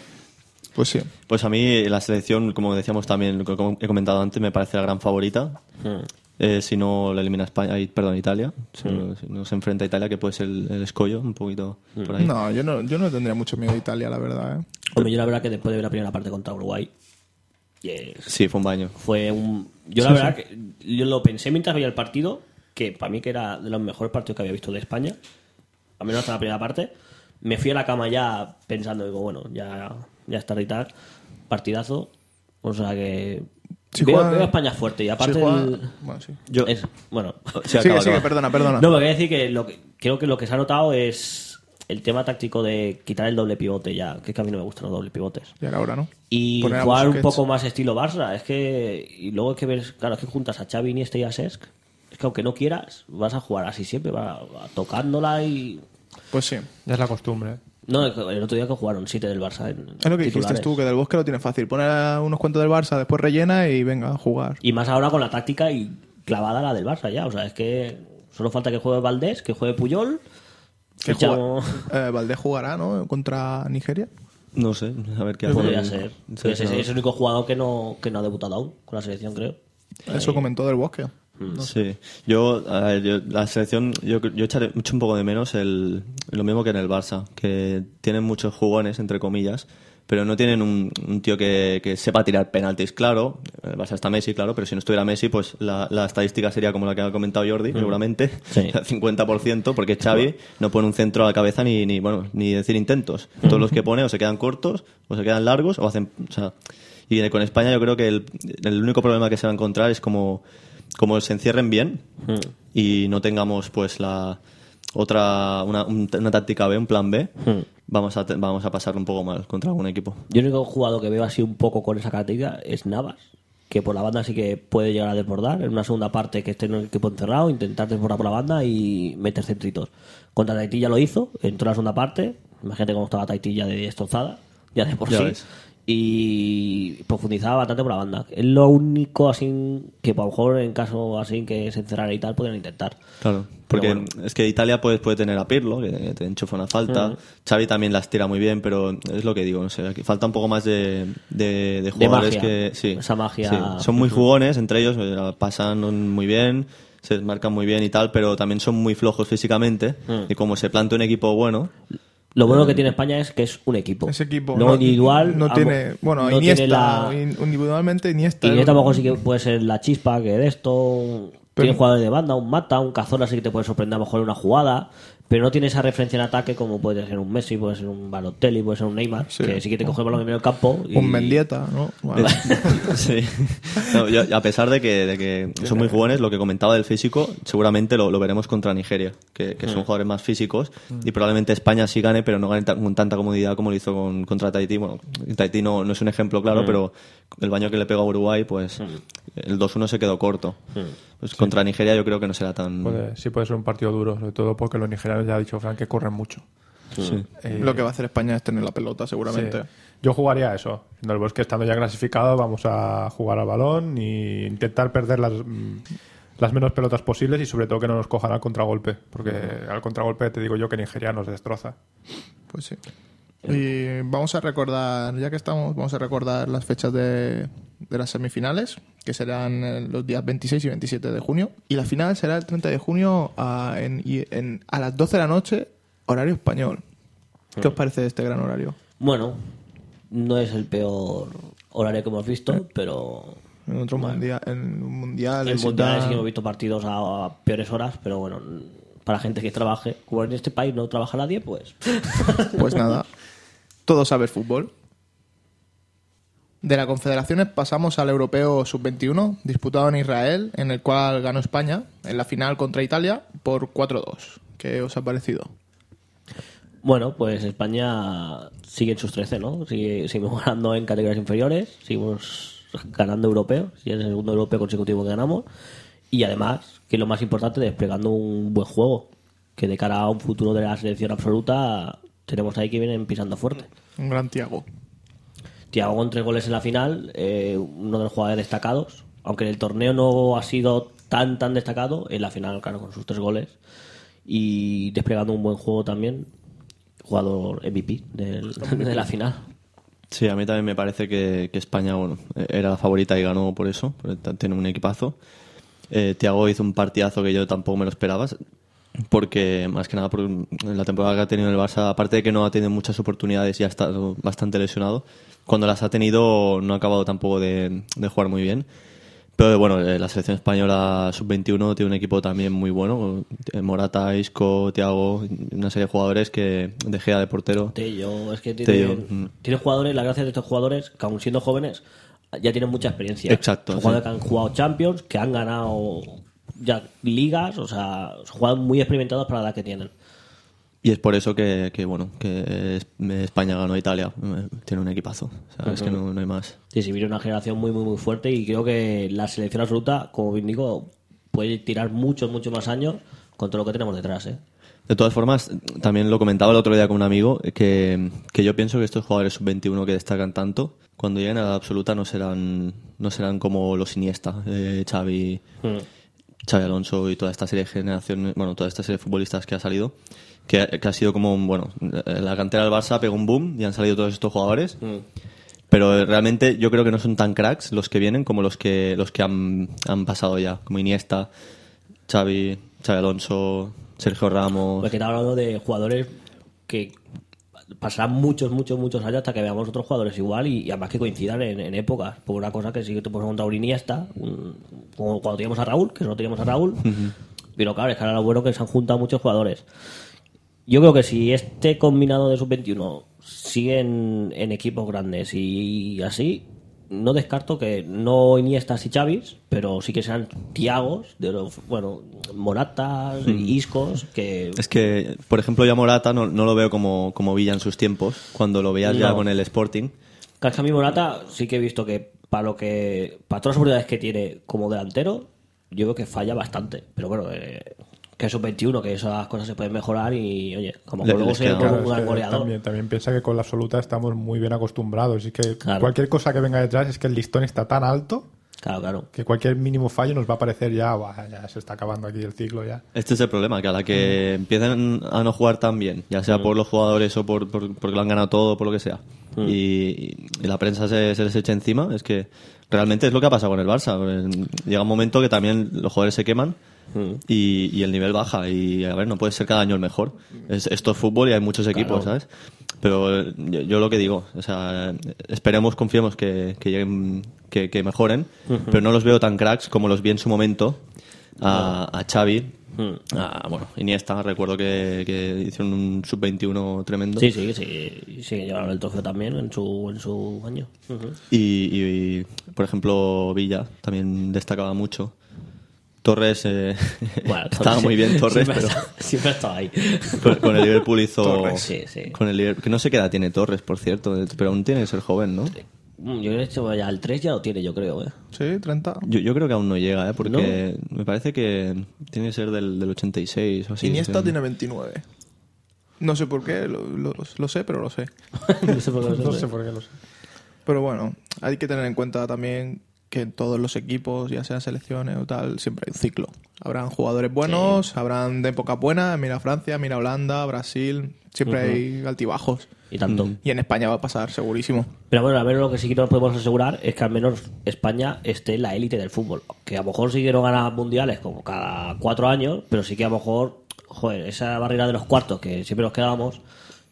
Pues sí. Pues a mí la selección, como decíamos también, como he comentado antes, me parece la gran favorita. Hmm. Eh, si no la elimina España, perdón, Italia. Si, no, si no se enfrenta a Italia, que puede ser el, el escollo, un poquito por ahí. No, yo no, yo no tendría mucho miedo de Italia, la verdad. ¿eh? Hombre, yo la verdad que después de ver la primera parte contra Uruguay, Sí, fue un baño. fue un... Yo la verdad que yo lo pensé mientras veía el partido, que para mí que era de los mejores partidos que había visto de España, al menos hasta la primera parte, me fui a la cama ya pensando, digo, bueno, ya, ya está y tal, partidazo, o sea que... Si veo, juega- veo a España fuerte y aparte... Si juega- el- Bueno, sí. Yo, es- bueno, Sí, acaba, sigue, sigue, acaba. perdona, perdona. No, me voy a decir que, lo que creo que lo que se ha notado es el tema táctico de quitar el doble pivote ya, que es que a mí no me gustan los dobles pivotes. Y ahora no. Y Poner a jugar un poco más estilo Barça, es que y luego es que ves, claro, es que juntas a Xavi, Iniesta y a Sesc, es que aunque no quieras, vas a jugar así siempre, va, va tocándola y Pues sí. Ya es la costumbre. no, el otro día que jugaron siete del Barça en Es lo que dijiste tú, que del bosque lo tiene fácil. Pone a unos cuantos del Barça, después rellena y venga a jugar. Y más ahora con la táctica y clavada la del Barça ya, o sea, es que solo falta que juegue Valdés, que juegue Puyol, Que juega- eh, Valdés jugará, ¿no? Contra Nigeria. No sé, a ver qué hace. Podría el- ser. Pues es, el único jugador que no, que no ha debutado aún con la selección, creo. Eso comentó del bosque. Sí, yo, a ver, yo- la selección, yo, yo echaré mucho un poco de menos el, lo mismo que en el Barça, que tienen muchos jugones, entre comillas, pero no tienen un, un tío que, que sepa tirar penaltis, claro. El Barça está Messi, claro, pero si no estuviera Messi, pues la, la estadística sería como la que ha comentado Jordi, seguramente, Sí. 50%, porque Xavi no pone un centro a la cabeza ni, ni, bueno, ni decir intentos. Todos los que pone o se quedan cortos, o se quedan largos, o hacen, o sea, y con España yo creo que el, el único problema que se va a encontrar es como, como se encierren bien y no tengamos pues la otra una, un- una táctica B, un plan B, vamos a vamos a pasar un poco mal contra algún equipo. Yo el único jugador que veo así un poco con esa característica es Navas, que por la banda sí que puede llegar a desbordar. En una segunda parte que esté en el equipo encerrado, intentar desbordar por la banda y meter centritos. Contra Tahití ya lo hizo, entró en la segunda parte. Imagínate cómo estaba Tahití ya de destrozada, ya de por Ya sí. ves. Y profundizaba bastante por la banda. Es lo único así que a lo mejor en caso así que se encerrara y tal podrían intentar. Claro, porque bueno. es que Italia puede, puede tener a Pirlo, que te enchufa una falta. Mm. Xavi también las tira muy bien, pero es lo que digo, no sé, aquí falta un poco más de, de, de jugadores magia. que... Sí, Esa magia. sí, son muy jugones entre ellos, eh, pasan muy bien, se desmarcan muy bien y tal, pero también son muy flojos físicamente. Mm. Y como se planta un equipo bueno, Lo bueno que tiene España es que es un equipo. Ese equipo Luego no, individual. no tiene. Bueno, no Iniesta. tiene la- in- Individualmente Iniesta. Iniesta mejor sí que puede ser la chispa que de esto. Pero- tiene jugadores de banda, un Mata, un Cazorla sí que te puede sorprender a lo mejor en una jugada, pero no tiene esa referencia en ataque como puede ser un Messi, puede ser un Balotelli, puede ser un Neymar, Sí. que sí que te coge el balón en medio del campo. Y... Un Mendieta, ¿no? Bueno, sí. No, yo- a pesar de que, de que son muy jóvenes, lo que comentaba del físico, seguramente lo, lo veremos contra Nigeria, que, que son jugadores más físicos y probablemente España sí gane, pero no gane con tanta comodidad como lo hizo con, contra Tahití. Bueno, Tahití no, no es un ejemplo claro, pero el baño que le pegó a Uruguay, pues el 2-1 se quedó corto. Pues contra Nigeria yo creo que no será tan... Puede- sí puede ser un partido duro, sobre todo porque los nigerianos ya ha dicho Frank que corren mucho. Sí. Eh, lo que va a hacer España es tener la pelota, seguramente. Sí. Yo jugaría a eso. En el bosque estando ya clasificado vamos a jugar al balón e intentar perder las, mm, las menos pelotas posibles y sobre todo que no nos cojan al contragolpe. Porque al contragolpe te digo yo que Nigeria nos destroza. Pues sí. Y vamos a recordar, ya que estamos, vamos a recordar las fechas de, de las semifinales, que serán eh, los días 26 y 27 de junio. Y la final será el 30 de junio a, en- y en- a las 12 de la noche, horario español. ¿Qué os parece este gran horario? Bueno, no es el peor horario que hemos visto, pero En otro mundial, en un mundial. en es- mundiales sí que hemos visto partidos a, a peores horas, pero bueno, para gente que trabaje, como en este país no trabaja nadie, pues Pues nada, todos saber fútbol. De la Confederaciones pasamos al Europeo Sub-21, disputado en Israel, en el cual ganó España en la final contra Italia por 4-2. ¿Qué os ha parecido? Bueno, pues España sigue en sus 13, ¿no? Sigue, seguimos ganando en categorías inferiores, seguimos ganando europeos, y es el segundo europeo consecutivo que ganamos. Y además, que es lo más importante, desplegando un buen juego, que de cara a un futuro de la selección absoluta, tenemos ahí que vienen pisando fuerte. Un gran Tiago. Tiago con tres goles en la final, eh, uno de los jugadores destacados, aunque en el torneo no ha sido tan tan destacado, en la final, claro, con sus tres goles y desplegando un buen juego también, jugador MVP del- de la final. Sí, a mí también me parece que, que España bueno, era la favorita y ganó por eso, porque tiene un equipazo. Eh, Thiago hizo un partidazo que yo tampoco me lo esperaba, porque más que nada por la temporada que ha tenido el Barça, aparte de que no ha tenido muchas oportunidades y ha estado bastante lesionado, cuando las ha tenido no ha acabado tampoco de, de jugar muy bien. Pero bueno, eh, la selección española sub-21 tiene un equipo también muy bueno. eh, Morata, Isco, Thiago, una serie de jugadores que De Gea de portero. Tello, es que tiene, mm. tiene jugadores, la gracia de estos jugadores, que aun siendo jóvenes, ya tienen mucha experiencia. Exacto, Son sí. jugadores que han jugado Champions, que han ganado ya ligas, o sea, jugadores muy experimentados para la edad que tienen. Y es por eso que, que, bueno, que es- España ganó a Italia. Tiene un equipazo. O sea, es que no, no hay más. Sí, sí, viene una generación muy, muy, muy fuerte y creo que la selección absoluta, como bien digo, puede tirar muchos, muchos más años con todo lo que tenemos detrás, ¿eh? De todas formas, también lo comentaba el otro día con un amigo, que, que yo pienso que estos jugadores sub-21 que destacan tanto, cuando lleguen a la absoluta no serán, no serán como los Iniesta, eh, Xavi, Xavi Alonso y toda esta serie de generaciones, bueno, toda esta serie de futbolistas que ha salido, que, que ha sido como, un- bueno, eh, la cantera del Barça pegó un boom y han salido todos estos jugadores. Pero eh, realmente yo creo que no son tan cracks los que vienen como los que los que han, han pasado ya, como Iniesta, Xavi, Xavi Alonso, Sergio Ramos. Porque estamos hablando de jugadores que pasarán muchos, muchos, muchos años hasta que veamos otros jugadores igual y, y además que coincidan en, en épocas. Por una cosa que sí que te puedes encontrar un Iniesta, un- como cuando teníamos a Raúl, que solo teníamos a Raúl. Pero claro, es que ahora lo bueno que se han juntado muchos jugadores. Yo creo que si este combinado de sub-21 sigue en, en equipos grandes y, así, no descarto que no Iniestas y Chavis, pero sí que sean Tiagos, de los, bueno, Moratas, Iscos, que Es que, por ejemplo, ya Morata no, no lo veo como, como Villa en sus tiempos, cuando lo veías ya con el Sporting. Es que a mí Morata sí que he visto que para lo que para todas las oportunidades que tiene como delantero, yo creo que falla bastante. Pero bueno, eh, que es un 21, que esas cosas se pueden mejorar y, oye, como Le- luego les se queda- ponga Claro, un gran goleador. también, también piensa que con la absoluta estamos muy bien acostumbrados y que Claro. cualquier cosa que venga detrás es que el listón está tan alto Claro, claro. que cualquier mínimo fallo nos va a parecer ya, "Buah, ya se está acabando aquí el ciclo ya. Este es el problema, que a la que empiezan a no jugar tan bien, ya sea por los jugadores o por, por- porque lo han ganado todo, por lo que sea, y, y la prensa se, se les echa encima, es que realmente es lo que ha pasado con el Barça. Llega un momento que también los jugadores se queman y, y el nivel baja. Y a ver, no puede ser cada año el mejor. Es- esto es fútbol y hay muchos equipos, ¿sabes? Pero yo, yo lo que digo, o sea, esperemos, confiemos que, que lleguen, que, que mejoren, pero no los veo tan cracks como los vi en su momento a, a Xavi, a, bueno, Iniesta, recuerdo que, que hicieron un sub-21 tremendo. Sí, sí, sí. Sí, llevaron el trofeo también en su, en su año. Ujú. Y, y, por ejemplo, Villa también destacaba mucho. Torres eh, Bueno, estaba Torres muy bien Torres, siempre pero está- siempre ha estado ahí. con, con el Liverpool hizo Torres. Sí, sí. con el Liverpool, que no sé qué edad tiene Torres, por cierto, pero aún tiene que ser joven, ¿no? Mm, Yo creo que ya el 3 ya lo tiene, yo creo, ¿eh? Sí, 30. Yo, yo creo que aún no llega, ¿eh? porque me parece que tiene que ser del, del 86 o así. Iniesta sí. tiene 29. No sé por qué, lo, lo- lo sé, pero lo sé. no sé por qué lo sé. No sé por qué lo sé. Pero bueno, hay que tener en cuenta también que en todos los equipos, ya sean selecciones o tal, siempre hay un ciclo. Habrán jugadores buenos, habrán de épocas buenas, mira Francia, mira Holanda, Brasil, siempre hay altibajos. Y tanto. Y en España va a pasar, segurísimo. Pero bueno, al menos lo que sí que nos podemos asegurar es que al menos España esté en la élite del fútbol. Que a lo mejor sí que no gana mundiales como cada cuatro años, pero sí que a lo mejor, joder, esa barrera de los cuartos que siempre nos quedábamos,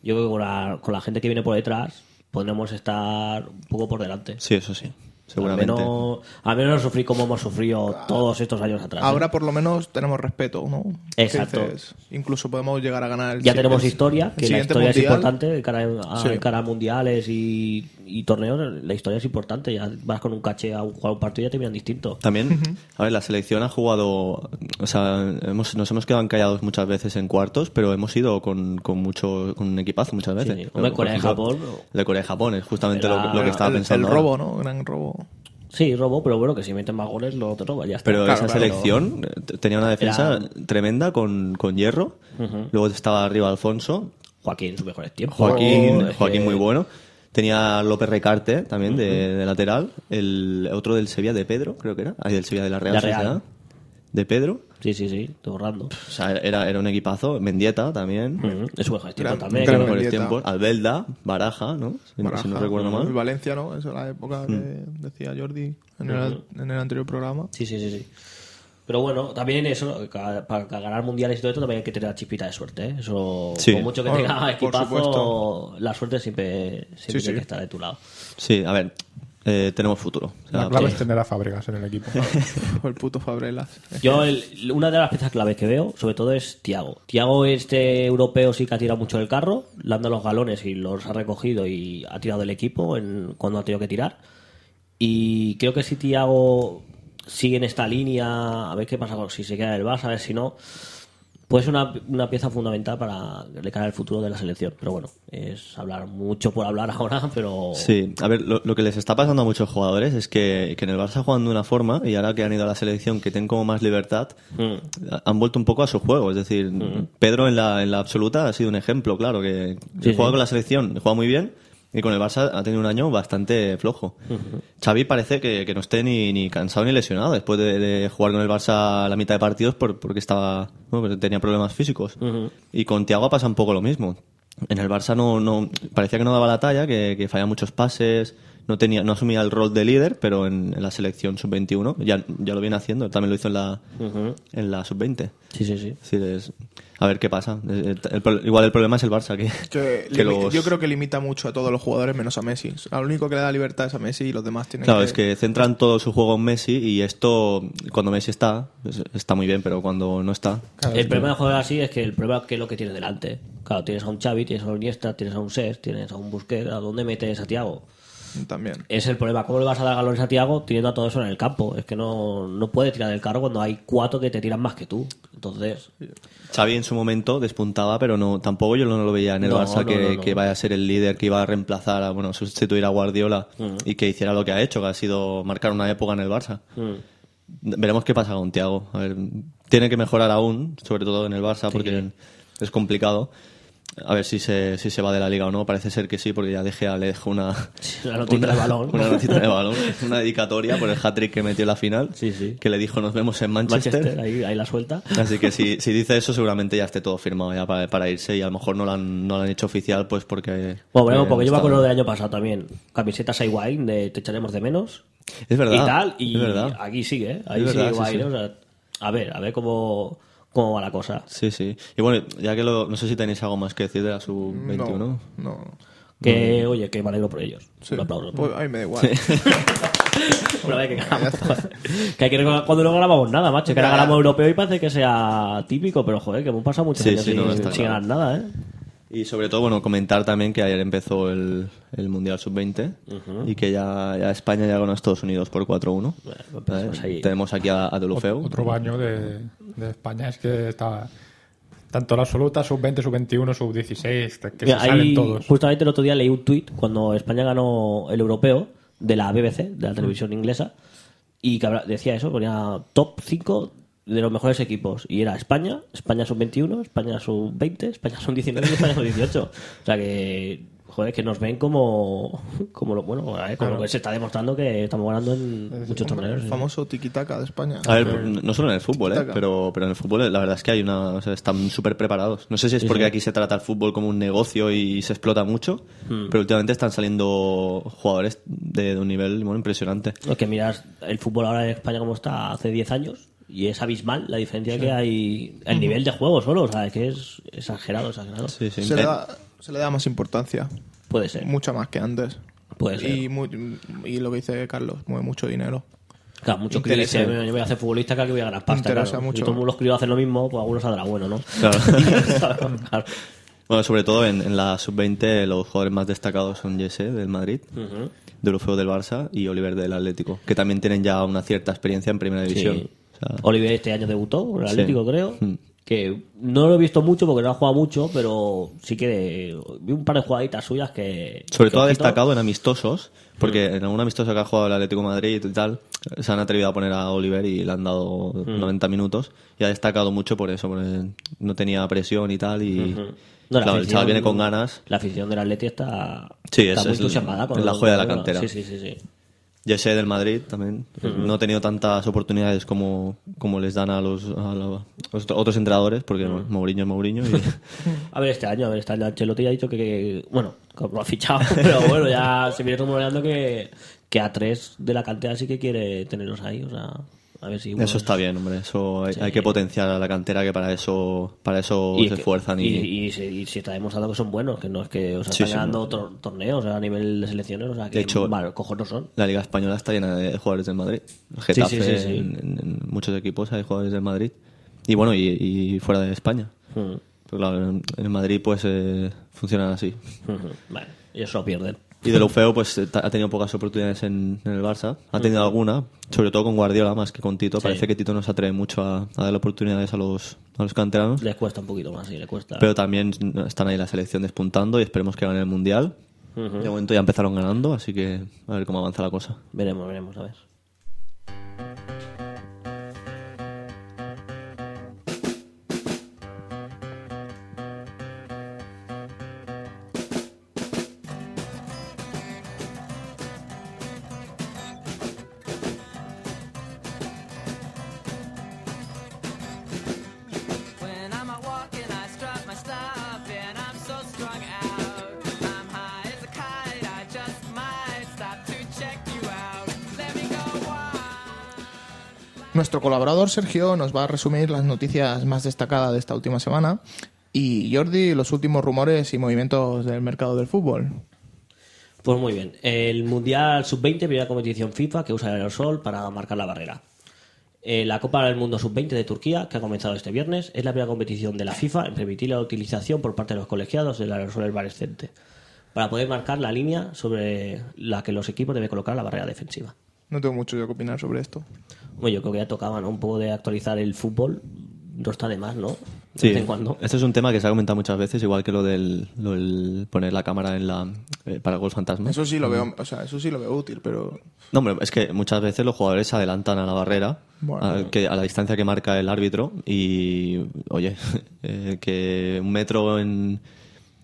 yo creo que con la, con la gente que viene por detrás podremos estar un poco por delante. Sí, eso sí, seguramente. Al menos, al menos no sufrir como hemos sufrido todos estos años atrás. ¿eh? Ahora por lo menos tenemos respeto, ¿no? Exacto. Incluso podemos llegar a ganar el ya tenemos historia, que la historia es importante de cara a, Sí. de cara a mundiales y, y torneos. La historia es importante. Ya vas con un caché a un- jugar un partido y ya te miran distinto. También, a ver, la selección ha jugado, o sea, hemos, nos hemos quedado encallados muchas veces en cuartos, pero hemos ido con, con mucho, con un equipazo muchas veces. Sí, hombre, Por Corea y ejemplo, Japón, El de Corea y Japón es justamente Era- lo, que- lo que estaba el, pensando. el ahora. robo, ¿no? Gran robo. Sí, robo, pero bueno, que si meten más goles, lo otro roba, ya está. Pero Claro, esa claro. selección eh, tenía una defensa Era- tremenda con, con hierro. Luego estaba arriba Alfonso, Joaquín sus mejores tiempos. Joaquín, Oh, Joaquín muy bueno. Tenía López Recarte también de, de lateral. El otro del Sevilla de Pedro, creo que era. Ahí del Sevilla de la Real. La Real. De Pedro. Sí, sí, sí, estoy borrando. O sea, era, era un equipazo. Mendieta también. Ujú, En sus mejores tiempos Gran- también. Los gran mejores tiempos. Albelda, Baraja, ¿no? Si, no- si no Baraja, recuerdo mal. Valencia, ¿no? Esa es la época que decía Jordi en el, en el anterior programa. Sí, sí, sí, sí. Pero bueno, también eso, para ganar mundiales y todo esto también hay que tener la chispita de suerte. ¿eh? Eso, Sí. por mucho que tenga por equipazo, la suerte siempre, siempre Sí, tiene sí. que estar de tu lado. Sí, a ver. Eh, tenemos futuro. O sea, La clave sí. es tener a Fábregas en el equipo. O el puto Fabrelas. Yo, el- una de las piezas claves que veo, sobre todo, es Tiago. Tiago, este europeo, sí que ha tirado mucho el carro, le han dado los galones y los ha recogido y ha tirado el equipo en, cuando ha tenido que tirar. Y creo que si Tiago sigue en esta línea, a ver qué pasa, si se queda en el Barça, a ver si no, puede ser una, una pieza fundamental para de cara al futuro de la selección. Pero bueno, es hablar mucho por hablar ahora, pero Sí, a ver, lo, lo que les está pasando a muchos jugadores es que, que en el Barça juegan de una forma y ahora que han ido a la selección, que tienen como más libertad, Mm. han vuelto un poco a su juego. Es decir, Pedro en la, en la absoluta ha sido un ejemplo, claro, que Sí, juega sí. con la selección, juega muy bien y con el Barça ha tenido un año bastante flojo. Xavi parece que, que no esté ni, ni cansado ni lesionado después de, de jugar con el Barça la mitad de partidos por- porque estaba bueno, porque tenía problemas físicos. Y con Thiago pasa un poco lo mismo. En el Barça no, no parecía que no daba la talla, que, que fallaba muchos pases, no tenía no asumía el rol de líder, pero en, en la selección sub-21 ya, ya lo viene haciendo, también lo hizo en la, en la sub-20. sí, sí, sí. Es decir, es- a ver qué pasa. El- el pro- igual el problema es el Barça, que, Que que limi- los- Yo creo que limita mucho a todos los jugadores menos a Messi. Al único que le da libertad es a Messi y los demás tienen Claro, que... es que centran todo su juego en Messi y esto, cuando Messi está, pues, está muy bien, pero cuando no está... el problema de jugar así es que el problema es que es lo que tienes delante. Claro, tienes a un Xavi, tienes a un Iniesta, tienes a un Ses, tienes a un Busquets, ¿a dónde metes a Tiago? También. Es el problema. ¿Cómo le vas a dar galones a Tiago teniendo a todo eso en el campo? Es que no, no puede tirar del carro cuando hay cuatro que te tiran más que tú. Entonces, Xavi en su momento despuntaba, pero no tampoco yo no lo veía en el No, Barça no, que, no, no. que vaya a ser el líder, que iba a reemplazar, a, bueno, sustituir a Guardiola y que hiciera lo que ha hecho, que ha sido marcar una época en el Barça. veremos qué pasa con. A ver, tiene que mejorar aún, sobre todo en el Barça, porque es complicado. A ver si se, si se va de la liga o no. Parece ser que sí, porque ya dejé le dejó una, Una notita de balón. Una notita de balón. Una dedicatoria por el hat-trick que metió en la final. Sí, sí. Que le dijo nos vemos en Manchester. Manchester, ahí, ahí la suelta. Así que si, si dice eso, seguramente ya esté todo firmado ya para, para irse y a lo mejor no lo han, no lo han hecho oficial, pues porque. Bueno, veremos, eh, porque yo me acuerdo del año pasado también. Camisetas Wine de Te echaremos de menos. Es verdad. y tal, y verdad. aquí sigue, ¿eh? Ahí Es sigue verdad, sí, Wine, sí. o sea, a ver, a ver cómo, cómo va la cosa. Sí, sí. Y bueno, ya que lo, no sé si tenéis algo más que decir de la sub-21. No, no. Que, oye, que me alegro por ellos. Sí. Un aplauso. Pues a mí me da igual. Una vez que ganamos. que hay que recordar cuando no ganamos nada, macho. Que ahora ganamos europeo y parece que sea típico, pero joder, que hemos pasado muchos Sí, años sí, sin, no, está sin claro. ganar nada, ¿eh? Y sobre todo, bueno, comentar también que ayer empezó el, el Mundial Sub-20 y que ya, ya España ya ganó a Estados Unidos por 4-1. pues ¿Vale? empezamos ahí. Tenemos aquí a, a Deulofeu. Otro baño de, de España es que está tanto la absoluta, sub-20, sub-21, sub-16, que Mira, se salen ahí, todos. justamente el otro día leí un tuit cuando España ganó el europeo de la BBC, de la televisión inglesa, y que decía eso, ponía top 5 de los mejores equipos. Y era España, España sub-21, España sub-20, España sub-19 y España sub-18. O sea que, joder, que nos ven como, como lo bueno, eh, como lo que se está demostrando que estamos ganando en muchos torneos. El famoso tiki-taka de España. A ver, no solo en el fútbol, ¿eh? Pero, pero en el fútbol la verdad es que hay una, o sea, están súper preparados. No sé si es porque aquí se trata el fútbol como un negocio y se explota mucho, Hmm. pero últimamente están saliendo jugadores de, de un nivel bueno, impresionante. Es que miras el fútbol ahora en España como está hace 10 años y es abismal la diferencia que hay, el nivel de juego solo, o sea, es que es exagerado, exagerado. Sí, sí. se, le Eh, da, se le da más importancia. Puede ser, Mucha más que antes. puede ser. Y, y lo que dice Carlos, mueve mucho dinero. Claro, mucho que interesa. dice, yo voy a hacer futbolista, claro que voy a ganar pasta. Interesa Claro. mucho. Si todo el mundo los críos hacen lo mismo, pues algunos saldrá bueno, ¿no? Claro. Claro. Bueno, sobre todo en, en la sub-20 los jugadores más destacados son Jesse del Madrid, Ujú. Deulofeu del Barça y Oliver del Atlético, que también tienen ya una cierta experiencia en primera división. Sí. Sea, Oliver este año debutó, con el Sí. Atlético creo. Mm. Que no lo he visto mucho porque no ha jugado mucho, pero sí que vi un par de jugaditas suyas que. sobre que todo ha destacado en amistosos, porque Mm. en algún amistoso que ha jugado el Atlético de Madrid y tal, se han atrevido a poner a Oliver y le han dado Mm. 90 minutos y ha destacado mucho por eso, porque no tenía presión y tal y No, la claro, el chaval viene con ganas. La afición del Atleti está, Sí, está es- muy es entusiasmada con la lo- joya de la cantera. Sí, sí, sí. sí. Jesse del Madrid también. No ha tenido tantas oportunidades como, como les dan a los, a la- los otros entrenadores, porque bueno, Mourinho es Mourinho. Y, A ver, este año, a ver, este año Ancelotti ya ha dicho que, que- bueno, que lo ha fichado, pero bueno, ya se viene rumoreando que, que a tres de la cantera sí que quiere tenerlos ahí, o sea, a ver si... bueno, eso está bien, hombre. Eso hay, hay que potenciar a la cantera, que para eso, para eso y se que- esfuerzan. y, Y, y se, y se está demostrando que son buenos, que no es que o sea, Sí, están sí, ganando no. tor- torneos a nivel de selecciones, o sea, que De hecho- vale, cojos no son. la Liga Española está llena de jugadores del Madrid. Getafe. En, en- en muchos equipos hay jugadores del Madrid. Y bueno, y, y fuera de España. Mm, Pero claro, en, en Madrid pues eh, funcionan así. Vale, ellos se lo pierden. Y de Lufeo pues eh, ha tenido pocas oportunidades en, en el Barça. Ha tenido alguna, sobre todo con Guardiola más que con Tito. Sí. Parece que Tito no se atreve mucho a, a dar oportunidades a los, a los canteranos. Les cuesta un poquito más, sí, les cuesta. Pero también están ahí la selección despuntando y esperemos que ganen el Mundial. De momento ya empezaron ganando, así que a ver cómo avanza la cosa. Veremos, veremos, a ver. Nuestro colaborador Sergio nos va a resumir las noticias más destacadas de esta última semana y Jordi los últimos rumores y movimientos del mercado del fútbol. Pues muy bien. El Mundial Sub-20, primera competición FIFA que usa el aerosol para marcar la barrera. Eh, la Copa del Mundo Sub-20 de Turquía, que ha comenzado este viernes, es la primera competición de la FIFA en permitir la utilización por parte de los colegiados del aerosol herbaliscente para poder marcar la línea sobre la que los equipos deben colocar la barrera defensiva. No tengo mucho yo que opinar sobre esto. Bueno, yo creo que ya tocaba ¿no? un poco de actualizar el fútbol. No está de más, ¿no? de Sí, vez en cuando. este es un tema que se ha comentado muchas veces, igual que lo del, lo del poner la cámara en la eh, para gols fantasma. Eso sí lo veo, o sea, eso sí lo veo útil, pero No, hombre, es que muchas veces los jugadores se adelantan a la barrera, Bueno. a, que, a la distancia que marca el árbitro, y oye, eh, que un metro en,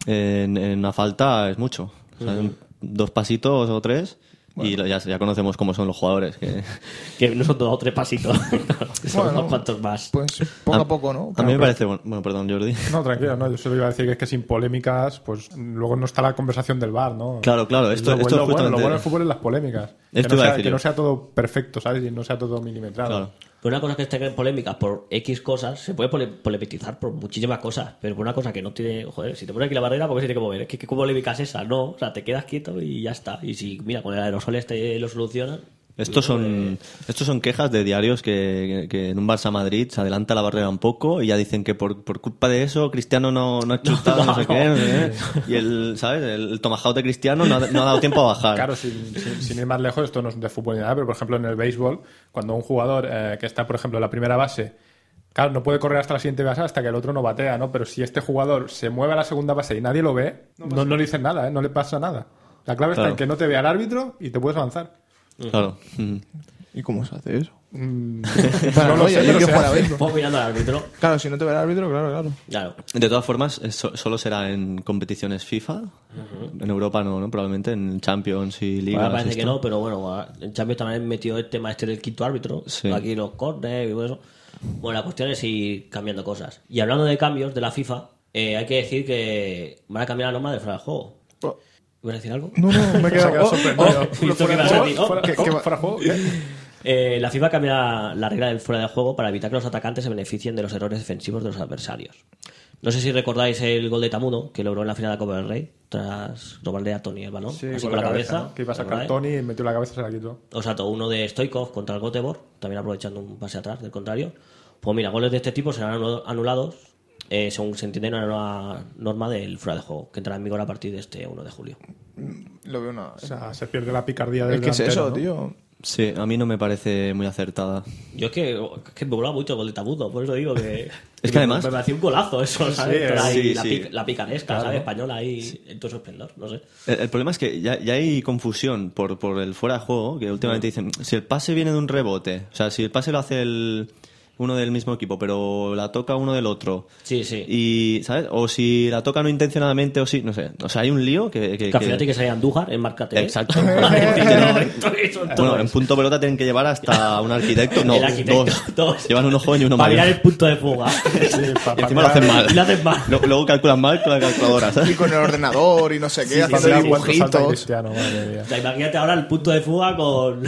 en, en una falta es mucho. O sea, Dos pasitos o tres, y lo- ya, ya conocemos cómo son los jugadores. Que... Que no son dos o tres pasitos. son Bueno, unos cuantos más. pues poco a poco, ¿no? A mí me parece, bueno, bueno, perdón, Jordi. No, tranquilo, no, yo solo iba a decir que es que sin polémicas, pues luego no está la conversación del bar, ¿no? Claro, claro, esto- lo, esto lo es bueno, lo justamente- bueno del fútbol es las polémicas. Que Esto no, iba a sea, decir que no sea todo perfecto, ¿sabes? Y no sea todo milimetrado. Claro. Pero una cosa es que estén polémicas por X cosas, se puede pole- polemizar por muchísimas cosas, pero por una cosa que no tiene. Joder, si te pones aquí la barrera, ¿por qué se tiene que mover? Es que ¿qué polémica es esa? No, o sea, te quedas quieto y ya está. Y si, mira, con el aerosol este lo solucionan. Estos son, estos son quejas de diarios que, que en un Barça Madrid se adelanta la barrera un poco y ya dicen que por, por culpa de eso Cristiano no, no ha chutado, no, sé qué, no sé qué. Y el, ¿sabes? El, el tomahawk de Cristiano no ha, no ha dado tiempo a bajar. Claro, sin, sin- sin ir más lejos, esto no es de fútbol ni nada, pero por ejemplo en el béisbol, cuando un jugador eh, que está, por ejemplo, en la primera base, claro, no puede correr hasta la siguiente base hasta que el otro no batea, ¿no? Pero si este jugador se mueve a la segunda base y nadie lo ve, no, no le dicen nada, ¿eh? No le pasa nada. La clave está en que no te vea el árbitro y te puedes avanzar. Claro. ¿Y cómo se hace eso? Mm, no lo sé, yo se fuera hace. béisbol. Pues mirando al árbitro. Claro, si no te ve el árbitro, claro, claro. Claro. De todas formas, eso solo será en competiciones FIFA. En Europa no, ¿no? Probablemente en Champions y. Ahora parece esto. que no, pero bueno, en Champions también metió el tema este del quinto árbitro. Sí. Aquí los corners y todo eso. Bueno, la cuestión es ir cambiando cosas. Y hablando de cambios de la FIFA, eh, hay que decir que van a cambiar la norma del fuera de juego. ¿Ibas a decir algo? No, no, me he quedado sorprendido. fuera- juego. Eh, la FIFA cambia la regla del fuera de juego para evitar que los atacantes se beneficien de los errores defensivos de los adversarios. No sé si recordáis el gol de Tamudo, que logró en la final de la Copa del Rey, tras robarle a Tony el balón, Sí, así con la cabeza, cabeza. ¿no? Que iba a sacar. Tony y metió la cabeza se la quitó. O sea, todo uno de Stoikov contra el Göteborg, también aprovechando un pase atrás del contrario. Pues mira, goles de este tipo serán anu- anulados eh, según se entiende una nueva norma del fuera de juego, que entrará en vigor a partir de este 1 de julio. Lo veo una... O sea, se pierde la picardía del Es que es eso, ¿no? tío. Sí, a mí no me parece muy acertada. Yo es que, es que me mola mucho el gol de Tamudo, por eso digo que... Es que además- Me pareció un golazo eso, ¿sabes? Toda ahí sí, la, sí. pic- la picaresca, ¿sabes? Española ahí en todo su esplendor, no sé. El, el problema es que ya, ya hay confusión por, por el fuera de juego, que últimamente dicen, si el pase viene de un rebote, o sea, si el pase lo hace el, uno del mismo equipo, pero la toca uno del otro, Sí, sí. y, ¿sabes? O si la toca no intencionadamente o sí, no sé. O sea, hay un lío que... que- que final que- salir Andújar en Marca TV. Exacto. No, Bueno, en punto pelota tienen que llevar hasta un arquitecto, no, El arquitecto, dos. dos. Llevan uno joven y uno Para mirar mayor. el punto de fuga. Y encima lo hacen mal. Y lo hacen mal. Lo- Luego calculan mal con la calculadora, Y ¿sabes? con el ordenador y no sé qué, haciendo mirar dibujitos. Sea, imagínate ahora el punto de fuga con,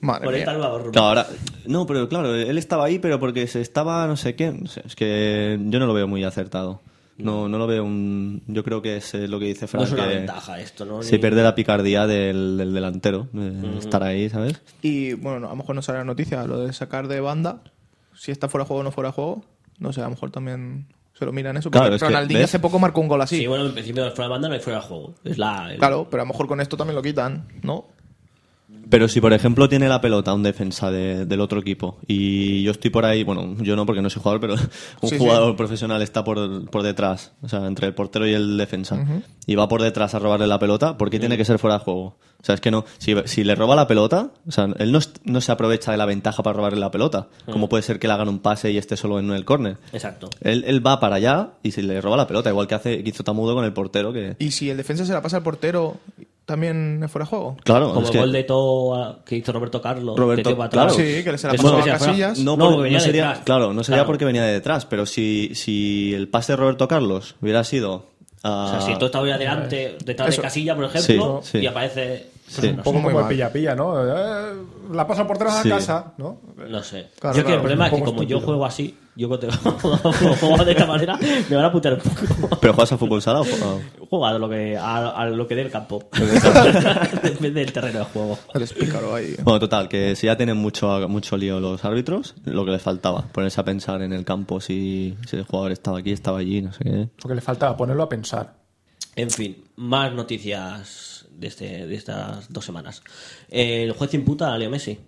Madre con mía. esta nueva. Claro, ahora... No, pero claro, él estaba ahí, pero porque se estaba no sé qué. No sé, es que yo no lo veo muy acertado. No, no lo veo un... Yo creo que es eh, lo que dice No Frank, es una que ventaja esto, ¿no? se Ni- pierde la picardía del, del delantero, de estar ahí, ¿sabes? Y bueno, no, a lo mejor no sale la noticia, lo de sacar de banda, si está fuera de juego o no fuera de juego, no sé, a lo mejor también se lo miran eso. Claro, porque es que, Ronaldinho ¿ves? hace poco marcó un gol así. Sí, bueno, en principio fuera de banda no hay fuera de juego. Es la... el- Claro, pero a lo mejor con esto también lo quitan, ¿no? Pero si, por ejemplo, tiene la pelota un defensa de- del otro equipo y yo estoy por ahí, bueno, yo no porque no soy jugador, pero un Sí, jugador sí. profesional está por, por detrás, o sea, entre el portero y el defensa, y va por detrás a robarle la pelota, ¿por qué tiene que ser fuera de juego? O sea, es que no, si, si le roba la pelota, o sea, él no, se aprovecha de la ventaja para robarle la pelota, como puede ser que le hagan un pase y esté solo en el córner. Exacto. Él, él va para allá y se le roba la pelota, igual que hace que hizo Tamudo con el portero, que... Y si el defensa se la pasa al portero, también es fuera de juego. Claro, Como es el que- gol de todo que hizo Roberto Carlos. Roberto, que para atrás. claro. Sí, que se la pasó a Casillas. No, No, por- porque venía no sería, detrás. claro, no sería Claro. porque venía de detrás, pero si, si el pase de Roberto Carlos hubiera sido a- O sea, si tú estabas delante, detrás Eso. de Casilla, por ejemplo, Sí, sí. y aparece... Sí. Un poco Muy como el pilla-pilla, ¿no? Eh, la pasa por detrás Sí. a casa, ¿no? No sé. Claro, yo es que claro, el problema es que como yo juego así, yo juego de esta manera, me van a putear un poco. ¿Pero juegas a fútbol sala o o- Juego a lo que, a, a lo que dé el campo. Depende del terreno de juego. Eres pícaro ahí. Bueno, total, que si ya tienen mucho, mucho lío los árbitros, lo que les faltaba, ponerse a pensar en el campo si, si el jugador estaba aquí, estaba allí, no sé qué. Lo que le faltaba, ponerlo a pensar. En fin, más noticias de, este, de estas dos semanas. Eh, el juez imputa a Leo Messi.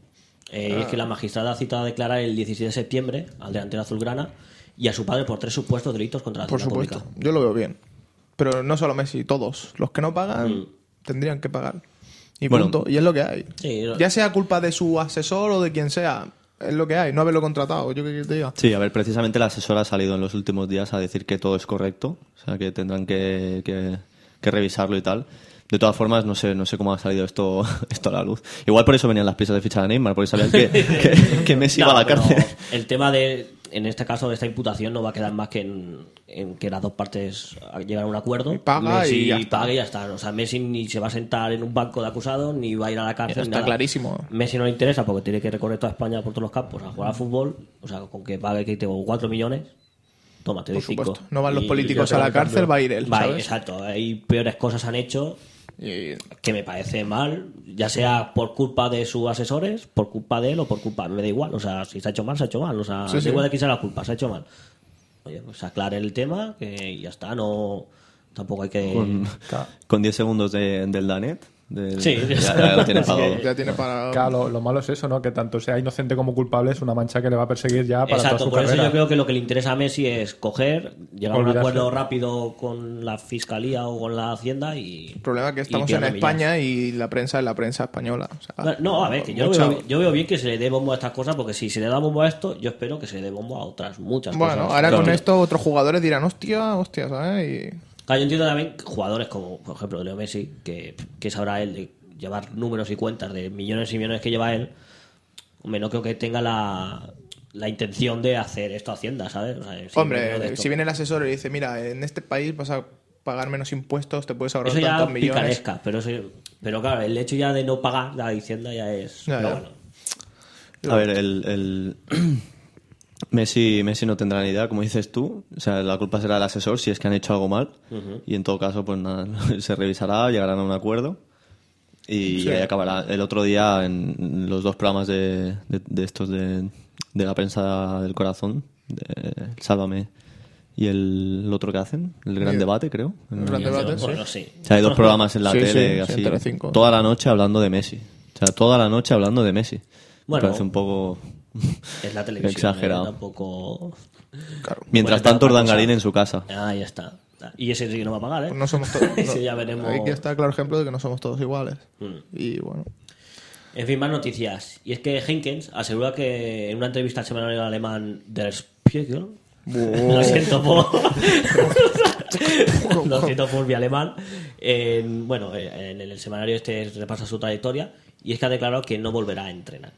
Eh, Es que la magistrada ha citado a declarar el 17 de septiembre al delantero azulgrana y a su padre por tres supuestos delitos contra la Por supuesto. pública. Yo lo veo bien. Pero no solo Messi, todos. Los que no pagan Mm. tendrían que pagar. Y Bueno. punto. Y es lo que hay. Sí, lo- Ya sea culpa de su asesor o de quien sea. Es lo que hay. No haberlo contratado. Yo qué te diga. Sí, a ver, precisamente la asesora ha salido en los últimos días a decir que todo es correcto, o sea, que tendrán que, que- que revisarlo y tal. De todas formas, no sé, no sé cómo ha salido esto, esto a la luz. Igual por eso venían las piezas de ficha de Neymar, porque sabían que, que, que Messi No, iba a la cárcel. El tema de, en este caso, esta imputación no va a quedar más que en, en que las dos partes llegan a un acuerdo. Y paga Messi y ya está. paga y ya está. O sea, Messi ni se va a sentar en un banco de acusados, ni va a ir a la cárcel. Está nada. clarísimo. Messi no le interesa porque tiene que recorrer toda España por todos los campos a jugar al fútbol. O sea, con que pague que tengo 4 millones, toma, te doy Por 5. supuesto. No van los Y- políticos a la cárcel, va a ir él. Va, ¿sabes? exacto. Hay peores cosas han hecho Y- que me parece mal, ya sea por culpa de sus asesores, por culpa de él o por culpa, me da igual, o sea, si se ha hecho mal, se ha hecho mal, o sea, Sí, da sí. igual de quién sea la culpa, se ha hecho mal. Oye, pues aclare el tema, que ya está, no, tampoco hay que... Con, con 10 segundos de- del Danet. Del- Sí, ya, ya lo tiene sí. pagado. ya tiene para. Claro, lo, lo malo es eso, ¿no? Que tanto sea inocente como culpable es una mancha que le va a perseguir ya para Exacto, toda su por eso yo creo que lo que le interesa a Messi es coger, llegar a un acuerdo rápido con la fiscalía o con la hacienda y... El problema es que estamos en millas. España y la prensa es la prensa española. o sea, Bueno, No, a ver, que yo, mucha- veo, yo veo bien que se le dé bombo a estas cosas, porque si se le da bombo a esto, yo espero que se le dé bombo a otras muchas Bueno, cosas. ahora Claro. con esto otros jugadores dirán, hostia, hostia, ¿sabes? Y Claro, yo entiendo también que jugadores como, por ejemplo, Leo Messi, que, que sabrá él de llevar números y cuentas de millones y millones que lleva él, hombre, no creo que tenga la, la intención de hacer esto a Hacienda, ¿sabes? O sea, Hombre, si viene el asesor y dice, mira, en este país vas a pagar menos impuestos, te puedes ahorrar Eso ya tantos millones. picaresca, pero, eso- pero claro, el hecho ya de no pagar la Hacienda ya es... Ya, pero ya. bueno. A ver, el, el- Messi, Messi no tendrá ni idea, como dices tú. O sea, la culpa será del asesor si es que han hecho algo mal. Y en todo caso, pues nada, se revisará, llegarán a un acuerdo. Y Sí. ahí acabará. El otro día, en los dos programas de, de- de estos de, de la prensa del corazón, de Sálvame y el, otro que hacen, el gran Sí. debate, creo. El gran debate, sí. Bueno, sí. O sea, hay dos programas en la Sí, tele, así, toda la noche hablando de Messi. O sea, toda la noche hablando de Messi. Bueno. Me parece un poco... Es la televisión. Exagerado. ¿eh? Tampoco... Claro. Mientras Bueno, tanto. Urdangarín en su casa. Ahí está. Y ese sí que no va a pagar, ¿eh? Pues no somos todos. No. ya veremos. Aquí está claro ejemplo de que no somos todos iguales. Mm. Y bueno. En fin, más noticias. Y es que Henkens asegura que en una entrevista al semanario alemán Der Spiegel. Lo siento por. Lo siento por mi alemán. En- bueno, en el semanario este repasa su trayectoria. Y es que ha declarado que no volverá a entrenar.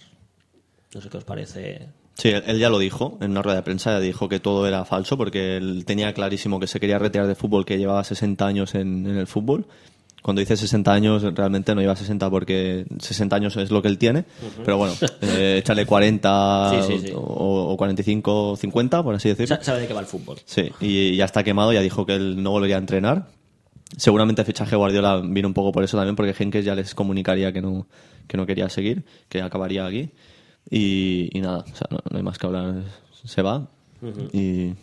No sé qué os parece. Sí, él, ya lo dijo en una rueda de prensa, ya dijo que todo era falso porque él tenía clarísimo que se quería retirar de fútbol, que llevaba 60 años en, en el fútbol. Cuando dice 60 años, realmente no lleva 60 porque 60 años es lo que él tiene, pero bueno, eh, échale 40 Sí, sí, sí. O, o 45, 50, por así decirlo. Sa- Sabe de qué va el fútbol. Sí, y ya está quemado, ya dijo que él no volvería a entrenar. Seguramente el fichaje Guardiola vino un poco por eso también, porque Henkes ya les comunicaría que no, que no quería seguir, que acabaría aquí. Y, y nada, o sea, no, no hay más que hablar. Se va y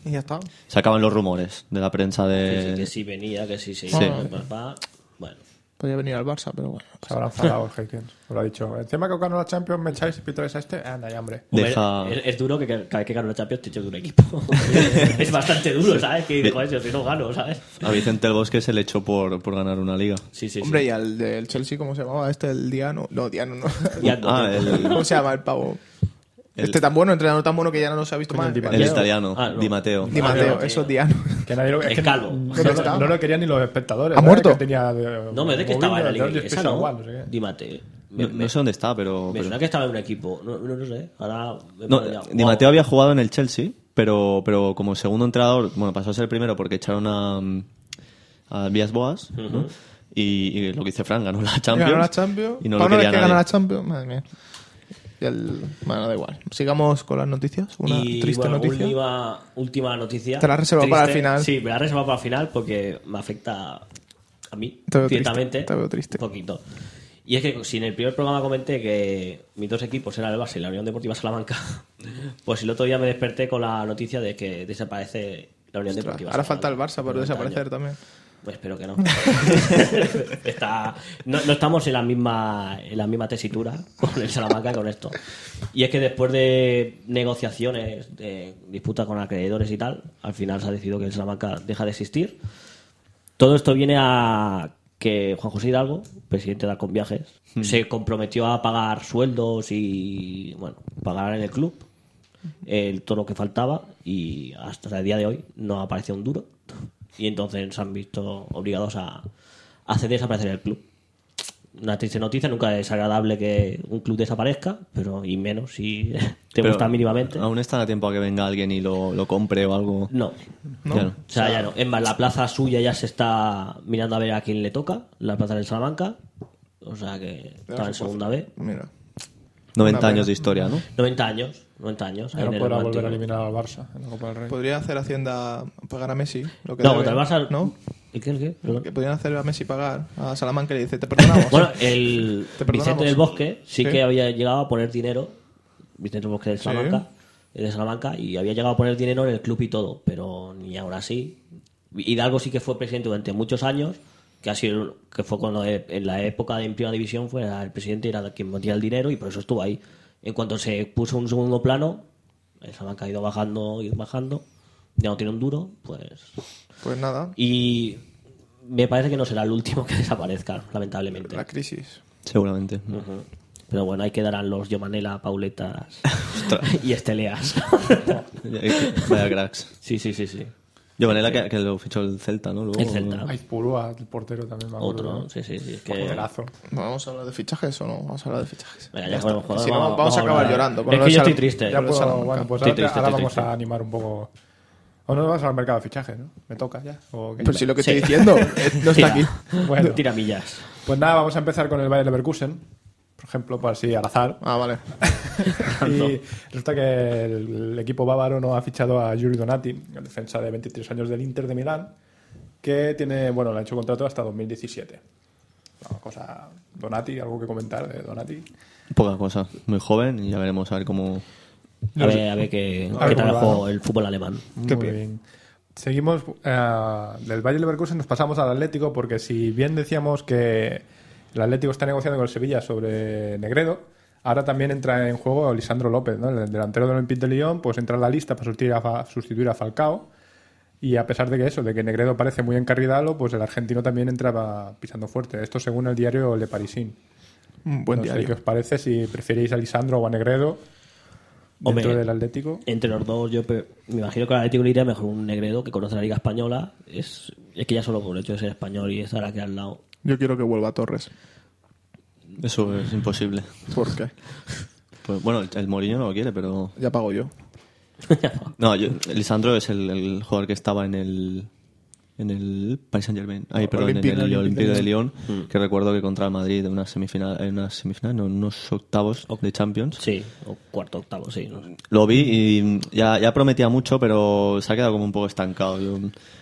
Y ya está. se acaban los rumores de la prensa Que, de... sí, que sí venía, que sí se Sí. iba, pa. Bueno. Podría venir al Barça, pero bueno. Se habrá enfadado el. Lo ha dicho. El tema que ganó la Champions, me echáis y pitones a este. Anda, ya, hombre. Deja- Es, es duro que ca- cada vez que gano la Champions te echo de un equipo. es bastante duro, ¿sabes? Que joder, si no gano, ¿sabes? A Vicente el Bosque se le echó por, por ganar una liga. Sí, sí, Hombre, sí. y al del Chelsea, ¿cómo se llamaba? Este, el Diano. No, Diano no. Ah, el, ¿Cómo se llama el pavo? El- Este tan bueno, entrenador tan bueno que ya no se ha visto más. el Di el Matteo. italiano, Ah, no. Di Matteo. Di Ah, Matteo, eso es Diano. Que nadie lo, es Es que calvo. No, lo querían ni los espectadores. ¿Ha muerto? Que tenía de- No, me de que estaba en la liga. de Esa Special no. Sé qué. Dímate. No, no sé dónde está, pero... Me pero- suena que estaba en un equipo. No, no, sé. Ahora. Di Wow. Matteo había jugado en el Chelsea, pero, pero como segundo entrenador, bueno, pasó a ser el primero porque echaron a, a Vías Boas, ¿no? y, y lo que dice Fran, ganó la Champions. Ganó la Champions. Y no lo vez quería que nadie. gana la Champions, madre mía. El... Bueno, da igual. Sigamos con las noticias. Una y triste bueno, noticia. Última, última noticia. Te la has reservado para el final. Sí, me la he reservado para el final porque me afecta a mí Te veo directamente. triste, te veo triste. Un poquito. Y es que si en el primer programa comenté que mis dos equipos eran el Barça y la Unión Deportiva Salamanca, pues el otro día me desperté con la noticia de que desaparece la Unión Deportiva Ahora falta el Salamanca. Barça por 90 desaparecer años. también. Pues espero que no. Está- no. no estamos en la misma en la misma tesitura con el Salamanca y con esto. Y es que después de negociaciones, de disputas con acreedores y tal, al final se ha decidido que el Salamanca deja de existir. Todo esto viene a que Juan José Hidalgo, presidente de Alcon Viajes, se comprometió a pagar sueldos y, bueno, pagar en el club el, todo lo que faltaba y hasta el día de hoy no aparece un duro. Y entonces se han visto obligados a, a hacer desaparecer el club. Una triste noticia, nunca es agradable que un club desaparezca, pero y menos si te Pero gusta mínimamente. Aún está a tiempo a que venga alguien y lo, lo compre o algo. No, Ya no. o sea, ya no. Es más, la plaza suya ya se está mirando a ver a quién le toca, la plaza del Salamanca. O sea que está en segunda vez. Mira. 90 Una años de historia, ¿no? 90 años, 90 años. ahí Ya no el podrá antiguo. volver a eliminar al Barça en la Copa del Rey. Podría hacer Hacienda pagar a Messi. Lo que No, debe, contra el Barça. ¿No? ¿El qué? ¿El qué? Perdón. Que podrían hacer a Messi pagar a Salamanca y le dice, te perdonamos. Bueno, el Te perdonamos. Vicente del Bosque sí, Sí. que había llegado a poner dinero. Vicente del Bosque de Salamanca, de Salamanca, y había llegado a poner dinero en el club y todo, pero ni ahora sí. Hidalgo sí que fue presidente durante muchos años, que ha sido, que fue cuando e- en la época de en primera división fue el presidente era quien metía el dinero y por eso estuvo ahí. En cuanto se puso en un segundo plano, el Salamanca ha ido bajando, ido bajando, ya no tiene un duro, pues Pues nada, y me parece que no será el último que desaparezca, lamentablemente. la crisis. Seguramente. Ujú. Pero bueno, ahí quedarán los Yomanela, Pauletas y Esteleas. Vaya cracks. sí, sí, sí, sí. Yo, manera que, que lo fichó el Celta, ¿no? Luego, El Celta. Aizpurúa, el portero también me acuerdo. Otro, ¿no? Sí, sí, sí. es que-. ¿Vamos a hablar de fichajes o no? Vamos a hablar de fichajes. Venga, Ya ya joder, Si no, vamos, a acabar llorando. con Es que yo estoy triste. Ya puedo, bueno, pues Estoy ahora, triste, ahora estoy vamos triste. a animar un poco. ¿O no vas al mercado de fichajes, no? ¿Me toca ya? ¿O? Pues sí, lo que Sí. estoy diciendo. No está Tira. aquí. Bueno, Tira millas. pues nada, vamos a empezar con el Bayer Leverkusen. Por ejemplo, por así al azar. Ah, vale. y resulta que el, equipo bávaro no ha fichado a Yuri Donati, el defensa de 23 años del Inter de Milán, que tiene, bueno, le ha hecho contrato hasta 2017. Una cosa, Donati, algo que comentar de Donati. Poca cosa. Muy joven y ya veremos a ver cómo. A ver, a ver qué, A ver qué tal va, el fútbol alemán. Qué Muy bien. bien. Seguimos eh, del Bayer Leverkusen, nos pasamos al Atlético, porque si bien decíamos que el Atlético está negociando con el Sevilla sobre Negredo, ahora también entra en juego Lisandro López, ¿no? el delantero del Olympique de Lyon, pues entra en la lista para sustituir a, Fa- sustituir a Falcao. Y a pesar de que eso, de que Negredo parece muy encarrilado, pues el argentino también entraba pisando fuerte. Esto según el diario Le Parisien. Un buen no sé diario. qué os parece, si preferís a Lisandro o a Negredo dentro Hombre, del Atlético. Entre los dos, yo me imagino que al Atlético le iría mejor un Negredo que conoce la Liga Española. Es, es que ya solo por el hecho de ser español y estar aquí al lado. Yo quiero que vuelva Torres. Eso es imposible. ¿Por qué? Pues, bueno, el, el Mourinho no lo quiere, pero. Ya pago yo. No, yo, Lisandro es el, el jugador que estaba en el. En el Paris Saint Germain. Ay, perdón, Olympique, en el Olympique Olympique de de Lyon. Que recuerdo que contra el Madrid en una semifinal, en una semifinal, no, en unos octavos de Champions. Sí, o cuarto, octavo, sí. no sé. Lo vi y ya, ya prometía mucho, pero se ha quedado como un poco estancado. Yo-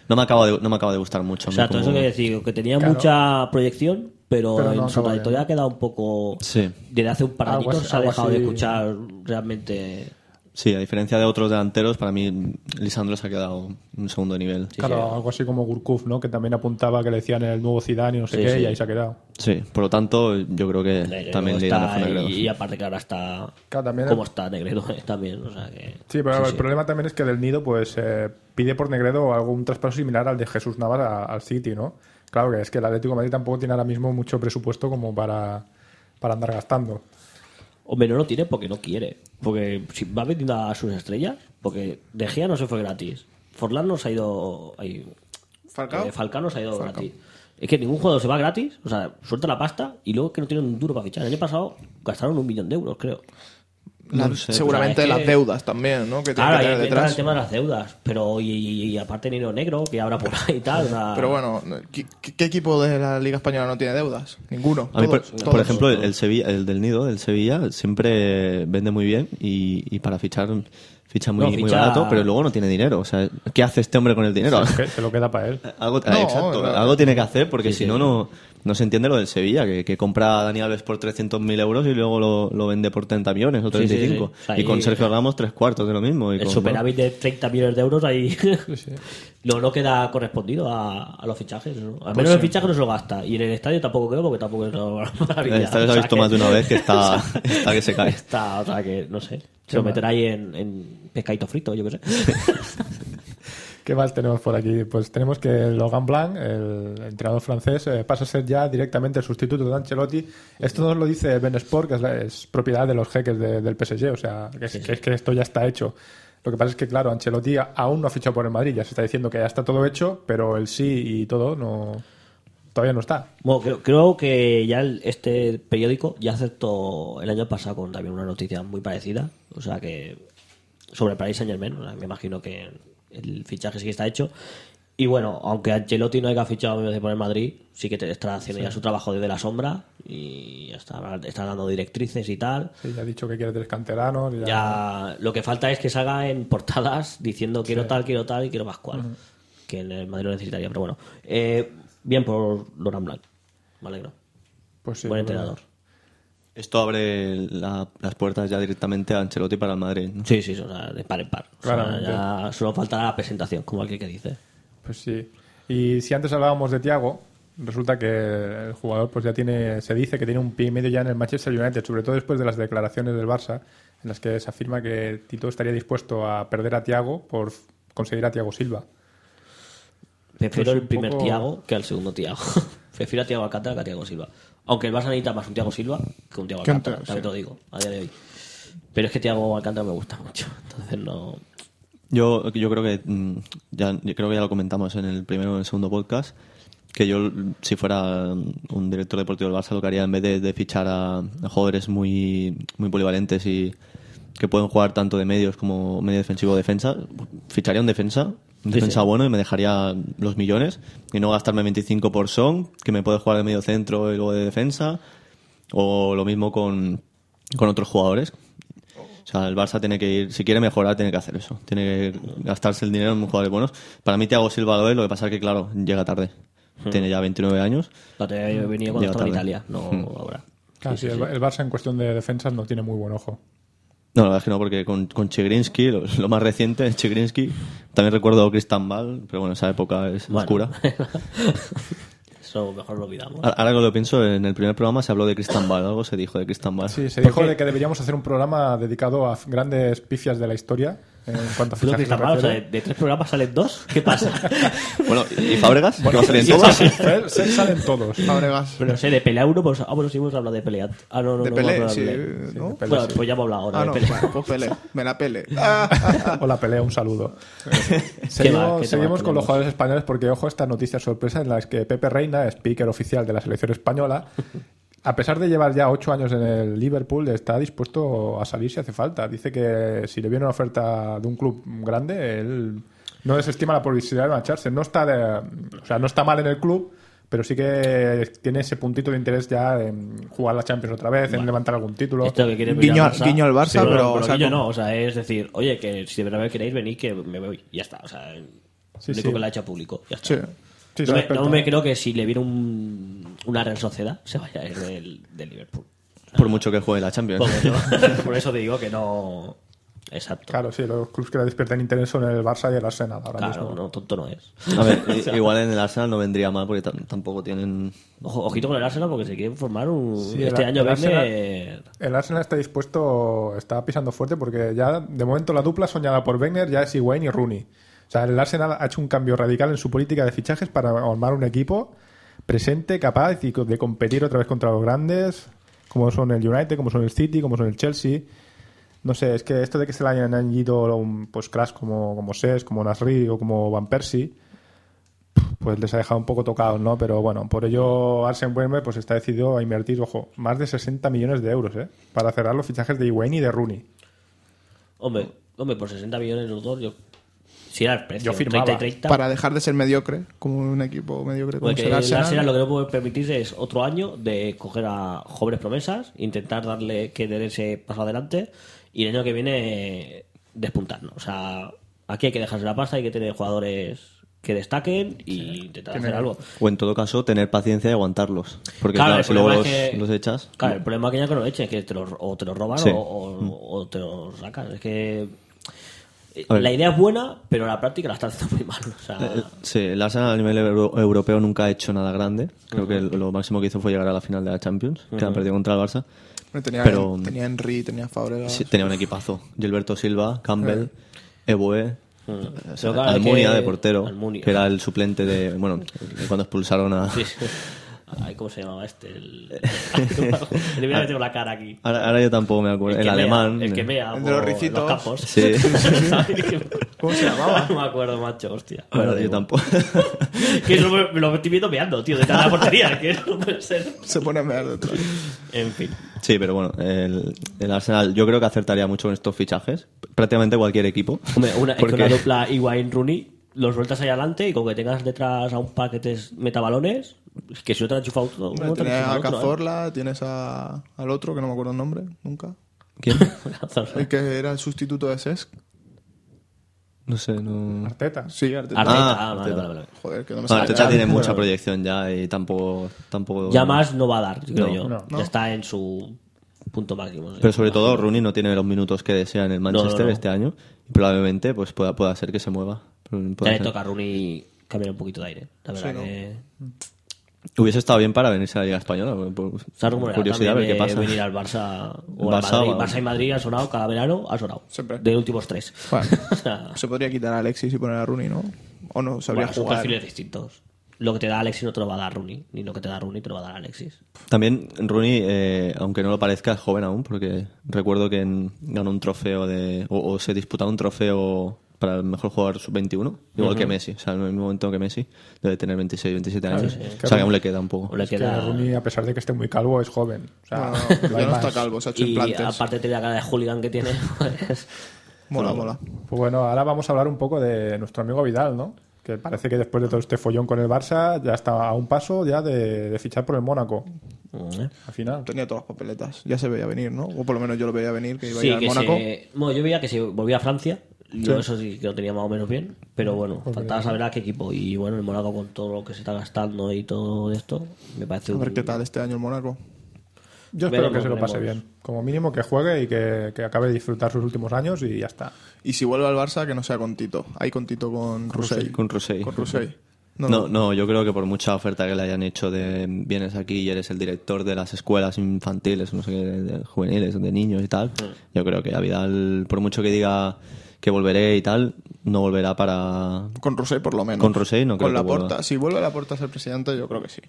no, me acaba de, no me acaba de gustar mucho. O sea, todo como- eso que decir, que tenía Claro. mucha proyección, pero, Pero no en su trayectoria ha quedado un poco. Sí. Desde hace un par de así- se ha dejado de escuchar realmente. Sí, a diferencia de otros delanteros, para mí Lisandro se ha quedado en un segundo nivel. Claro, sí. algo así como Gurkuf, ¿no? Que también apuntaba que le decían el nuevo Zidane y no sé Sí, qué, sí. y ahí se ha quedado. Sí, por lo tanto, yo creo que Negredo también le irá está, mejor Negredo. y, aparte que ahora está. Claro, también como el- está Negredo eh, también. O sea que, Sí, pero sí, el sí. problema también es que del Nido pues eh, pide por Negredo algún traspaso similar al de Jesús Navas al City, ¿no? Claro que es que el Atlético de Madrid tampoco tiene ahora mismo mucho presupuesto como para, para andar gastando. Hombre, no lo tiene porque no quiere. Porque si va vendiendo a sus estrellas, porque De Gea no se fue gratis. Forlán no se ha ido. ahí, ¿Falcao? eh, Falcao no se ha ido gratis. Es que ningún jugador se va gratis, o sea, suelta la pasta y luego que no tienen un duro para fichar. El año pasado gastaron un millón de euros, creo. La- No sé, seguramente las que- deudas también, ¿no? Que tiene Claro, que tener entra el detrás. tema de las deudas, pero y, y- y aparte Nino Negro, que ahora por ahí y tal. Pero bueno, ¿qué, equipo de la Liga Española no tiene deudas? Ninguno. A mí, por, Todos, por todos. ejemplo, el, el Sevilla, el del Nido, del Sevilla, siempre vende muy bien y, y para fichar ficha muy, No, muy barato, pero luego no tiene dinero. O sea, ¿qué hace este hombre con el dinero? Que se lo queda para él. Algo, No, exacto, no. algo tiene que hacer porque si no, no, no se entiende lo del Sevilla, que, que compra a Dani Alves por 300.000 euros y luego lo, lo vende por 30 millones o Sí, sí, 35. sí. O sea, y con Sergio Ramos tres cuartos de lo mismo. Y El con- superávit de 30 millones de euros ahí no, no queda correspondido a, a los fichajes. ¿no? Al menos el fichaje no se lo gasta. Y en el estadio tampoco creo porque tampoco es una maravilla. El estadio se ha visto que- más de una vez que está, está que se cae. Está, o sea que, no sé. Se lo meterá ahí en, en pescadito frito, yo qué sé. ¿Qué más tenemos por aquí? Pues tenemos que Logan Blanc, el entrenador francés, eh, pasa a ser ya directamente el sustituto de Ancelotti. Esto nos lo dice Ben Sport, que es, la- es propiedad de los jeques de- del PSG, o sea, que es, que es que esto ya está hecho. Lo que pasa es que, claro, Ancelotti aún no ha fichado por el Madrid, ya se está diciendo que ya está todo hecho, pero el sí y todo no todavía no está. Bueno, creo, creo que ya el- este periódico ya aceptó el año pasado con también una noticia muy parecida. O sea que sobre el Paris Saint Germain, o sea, me imagino que el fichaje sí que está hecho. Y bueno, aunque Ancelotti no haya fichado parece, por el Madrid, sí que te- está haciendo ya su trabajo desde la sombra y está, está dando directrices y tal. Sí, ya ha dicho que quiere tres canteranos. Ya... Ya lo que falta es que salga en portadas diciendo quiero tal, quiero tal y quiero Pascual. Que en el Madrid lo necesitaría, pero bueno. Eh, bien por Laurent Blanc. Me alegro. Pues sí, Buen entrenador. Esto abre la- las puertas ya directamente a Ancelotti para el Madrid. ¿no? Sí, sí, o sea, de par en par. O sea, ya solo faltará la presentación, como aquel que dice. Pues sí. Y si antes hablábamos de Tiago, resulta que el jugador pues ya tiene, se dice que tiene un pie y medio ya en el Manchester United, sobre todo después de las declaraciones del Barça, en las que se afirma que Tito estaría dispuesto a perder a Tiago por conseguir a Tiago Silva. Prefiero Pues el primer poco- Tiago que al segundo Tiago. Prefiero a Tiago Alcántara que a Tiago Silva. Aunque el Barça necesita más un Tiago Silva que un un Alcántara, Thiago, también sí. te lo digo, a día de hoy. Pero es que Tiago Alcántara me gusta mucho. Entonces no. Yo, yo creo que mm, ya yo creo que ya lo comentamos en el primero o en el segundo podcast que yo si fuera un director deportivo del Barça lo que haría en vez de, de fichar a, a jugadores muy muy polivalentes y que pueden jugar tanto de medios como medio defensivo o defensa ficharía un defensa defensa sí. bueno y me dejaría los millones y no gastarme 25 por Son que me puede jugar de medio centro y luego de defensa o lo mismo con, con otros jugadores o sea, el Barça tiene que ir, si quiere mejorar, tiene que hacer eso. Tiene que gastarse el dinero en jugadores buenos. Para mí, Thiago Silva lo es, lo que pasa es que, claro, llega tarde. Tiene ya 29 años. La te he venido cuando estaba en. Italia, no Hmm. ahora. Claro, sí, el, el Barça en cuestión de defensas no tiene muy buen ojo. No, la verdad es que no, porque con, con Chigrinsky, lo, lo más reciente es Chigrinsky. También recuerdo a Cristian Ball, pero bueno, esa época es Bueno. oscura. Eso mejor lo olvidamos. Ahora que lo pienso, en el primer programa se habló de Cristian Ball, algo se dijo de Cristian Ball. Sí, se ¿Por dijo qué? de que deberíamos hacer un programa dedicado a grandes pifias de la historia en cuanto a que fichajes está se mal, o sea, de, tres programas salen dos. ¿Qué pasa? Bueno, ¿y Fábregas? ¿Que va a salir en Sí, todos? sí, salen todos. Fábregas. Pero no sé, de pelea uno, pues. Ah, bueno, sí hemos hablado de pelea. Ah, no, no, De no. Hemos sí. ¿no? Bueno, sí. pues ya hemos hablado ahora Ah, de no, pelea. bueno, pues Pelé. Me la pele. O la pelea, un saludo. ¿Qué seguimos seguimos con los jugadores españoles porque, ojo, esta noticia sorpresa en la que Pepe Reina, speaker oficial de la selección española, a pesar de llevar ya ocho años en el Liverpool, está dispuesto a salir si hace falta. Dice que si le viene una oferta de un club grande, él no desestima la posibilidad de marcharse. No está, de- o sea, no está mal en el club, pero sí que tiene ese puntito de interés ya en jugar la Champions otra vez, en levantar algún título. Esto que quiere Guiño- mirar Barça. guiño al Barça, Sí, pero, no, o sea, guiño como- no, o sea, es decir, oye, que si de verdad queréis venir, que me voy. Y ya está, o sea, Sí, lo único sí. que lo ha hecho público. Ya está. Sí. No, me, respeta. no me creo que si le viene un, una Real Sociedad se vaya a ir del, del Liverpool. Por mucho que juegue la Champions. Por eso, por eso te digo que no. Exacto. Claro, sí, los clubes que le despiertan interés son el Barça y el Arsenal ahora Claro, mismo. no, tonto no es. A ver, i- igual en el Arsenal no vendría mal porque tam- tampoco tienen... Ojo- ojito con el Arsenal porque se quiere formar un. Sí, este el- año el vende. El Arsenal está dispuesto, está pisando fuerte porque ya de momento la dupla soñada por Wenger ya es Higuaín y Rooney. O sea, el Arsenal ha hecho un cambio radical en su política de fichajes para armar un equipo presente, capaz y de competir otra vez contra los grandes, como son el United, como son el City, como son el Chelsea. No sé, es que esto de que se le hayan un, pues cracks como, como Ses, como Nasri o como Van Persie, pues les ha dejado un poco tocados, ¿no? Pero bueno, por ello Arsene Wenger pues está decidido a invertir, ojo, más de 60 millones de euros, ¿eh? Para cerrar los fichajes de Higuaín y de Rooney. Hombre, hombre, por 60 millones los dos, yo. Si era el precio, Yo firmaba. 30 y 30. Para dejar de ser mediocre, como un equipo mediocre como Porque será el Arsenal. Arsenal lo que no puede permitirse es otro año de coger a jóvenes promesas, intentar darle que den ese paso adelante y el año que viene despuntar. ¿no? O sea, aquí hay que dejarse la pasta, hay que tener jugadores que que destaquen y intentar hacer algo. O en todo caso, tener paciencia y aguantarlos. Porque Claro, claro, el si luego los, problema es que- los echas. Claro, el problema es que ya que lo echen, que te los, o te los roban Sí. o, o- o te los sacan. Es que. La idea es buena, pero la práctica la está haciendo muy mal. O sea, Eh, Sí, el Arsenal a nivel euro- europeo nunca ha hecho nada grande. Creo que lo máximo que hizo fue llegar a la final de la Champions, que ha perdido contra el Barça. Tenía, Pero- tenía Henry, tenía Fabregas. Sí, tenía un equipazo. Gilberto Silva, Campbell, Eboe, Mm. o sea, Pero claro, Almunia que- de portero, Almunia. que era el suplente de. Bueno, cuando expulsaron a. sí, sí. Ay, ¿Cómo se llamaba este? El... Le voy a meter la cara aquí. Ahora, yo tampoco me acuerdo. El, que mea, alemán. el que mea El de los ricitos. Sí. ¿Cómo se llamaba? No me acuerdo, macho, hostia. Bueno, yo tampoco. Que eso me, lo estoy viendo meando, tío, detrás de la portería. Que no puede ser. Se pone a mear detrás. En fin. Sí, pero bueno, el, el Arsenal yo creo que acertaría mucho con estos fichajes. Prácticamente cualquier equipo. Hombre, una, Porque- una dupla Higuaín Rooney los sueltas ahí adelante y con que tengas detrás a un paquetes metabalones, es que si no te han enchufado todo, Hombre, uno te lo tienes enchufa a otro, ¿eh? Cazorla, tienes a, al otro, que no me acuerdo el nombre, nunca. ¿Quién? Cazorla. El que era el sustituto de Cesc. No sé, no. Arteta. Sí, Arteta. Arteta, Ah, ah, vale, Arteta. vale, vale. Joder, que no me Bueno, sale. Arteta tiene bueno. mucha proyección ya y tampoco. tampoco Ya más no va a dar, creo No, yo. no. Ya está en su punto máximo. sí. Pero sobre todo Rooney no tiene los minutos que desea en el Manchester no, no. este año y probablemente pues pueda, pueda ser que se mueva. Pueda Ya le ser. toca a Rooney cambiar un poquito de aire. La verdad Sí, ¿no? que... Hubiese estado bien para venirse a la Liga Española. Por, curiosidad a ver qué de pasa. venir al Barça o Barça, al Madrid. Barça y Madrid ha sonado cada verano, ha sonado. Siempre. De los últimos tres. Bueno, se podría quitar a Alexis y poner a Rooney, ¿no? O no, sabría bueno, son jugar. perfiles distintos. Lo que te da Alexis no te lo va a dar Rooney, ni lo que te da Rooney te lo va a dar Alexis. También Rooney, eh, aunque no lo parezca, es joven aún, porque recuerdo que en- ganó un trofeo de. O, o se disputaba un trofeo para el mejor jugador sub-21, igual que Messi. O sea, en el mismo momento que Messi, debe tener 26, 27 años. O sea, que aún le queda un poco. O le Que queda... Rooney, a pesar de que esté muy calvo, es joven. O sea, No, no no, hay ya no está calvo, se ha hecho Y implantes. aparte tiene la cara de hooligan que tiene, pues... Mola, mola. Pues bueno, ahora vamos a hablar un poco de nuestro amigo Vidal, ¿no? Que parece que después de todo este follón con el Barça ya está a un paso ya de, de fichar por el Mónaco. Al final. Tenía todas las papeletas. Ya se veía venir, ¿no? O por lo menos yo lo veía venir, que iba a ir al que Mónaco. se... Bueno, yo veía que si volvía a Francia, yo eso sí que lo tenía más o menos bien, pero bueno, faltaba saber a qué equipo. Y bueno, el Mónaco con todo lo que se está gastando y todo esto, me parece A un... ver qué tal este año el Mónaco. Yo espero Veremos, que se lo pase veremos. bien. Como mínimo que juegue y que, que acabe de disfrutar sus últimos años y ya está. Y si vuelve al Barça, que no sea con Tito. Hay con Tito con Rusey. Con Rusey. Con Rusey. No, no, yo creo que por mucha oferta que le hayan hecho de vienes aquí y eres el director de las escuelas infantiles, no sé qué, de juveniles, de niños y tal, yo creo que a Vidal, por mucho que diga que volveré y tal, no volverá para... Con Rusey por lo menos. Con Rusey no creo Con que la vuelva. porta. Si vuelve la porta a ser presidente, yo creo que sí.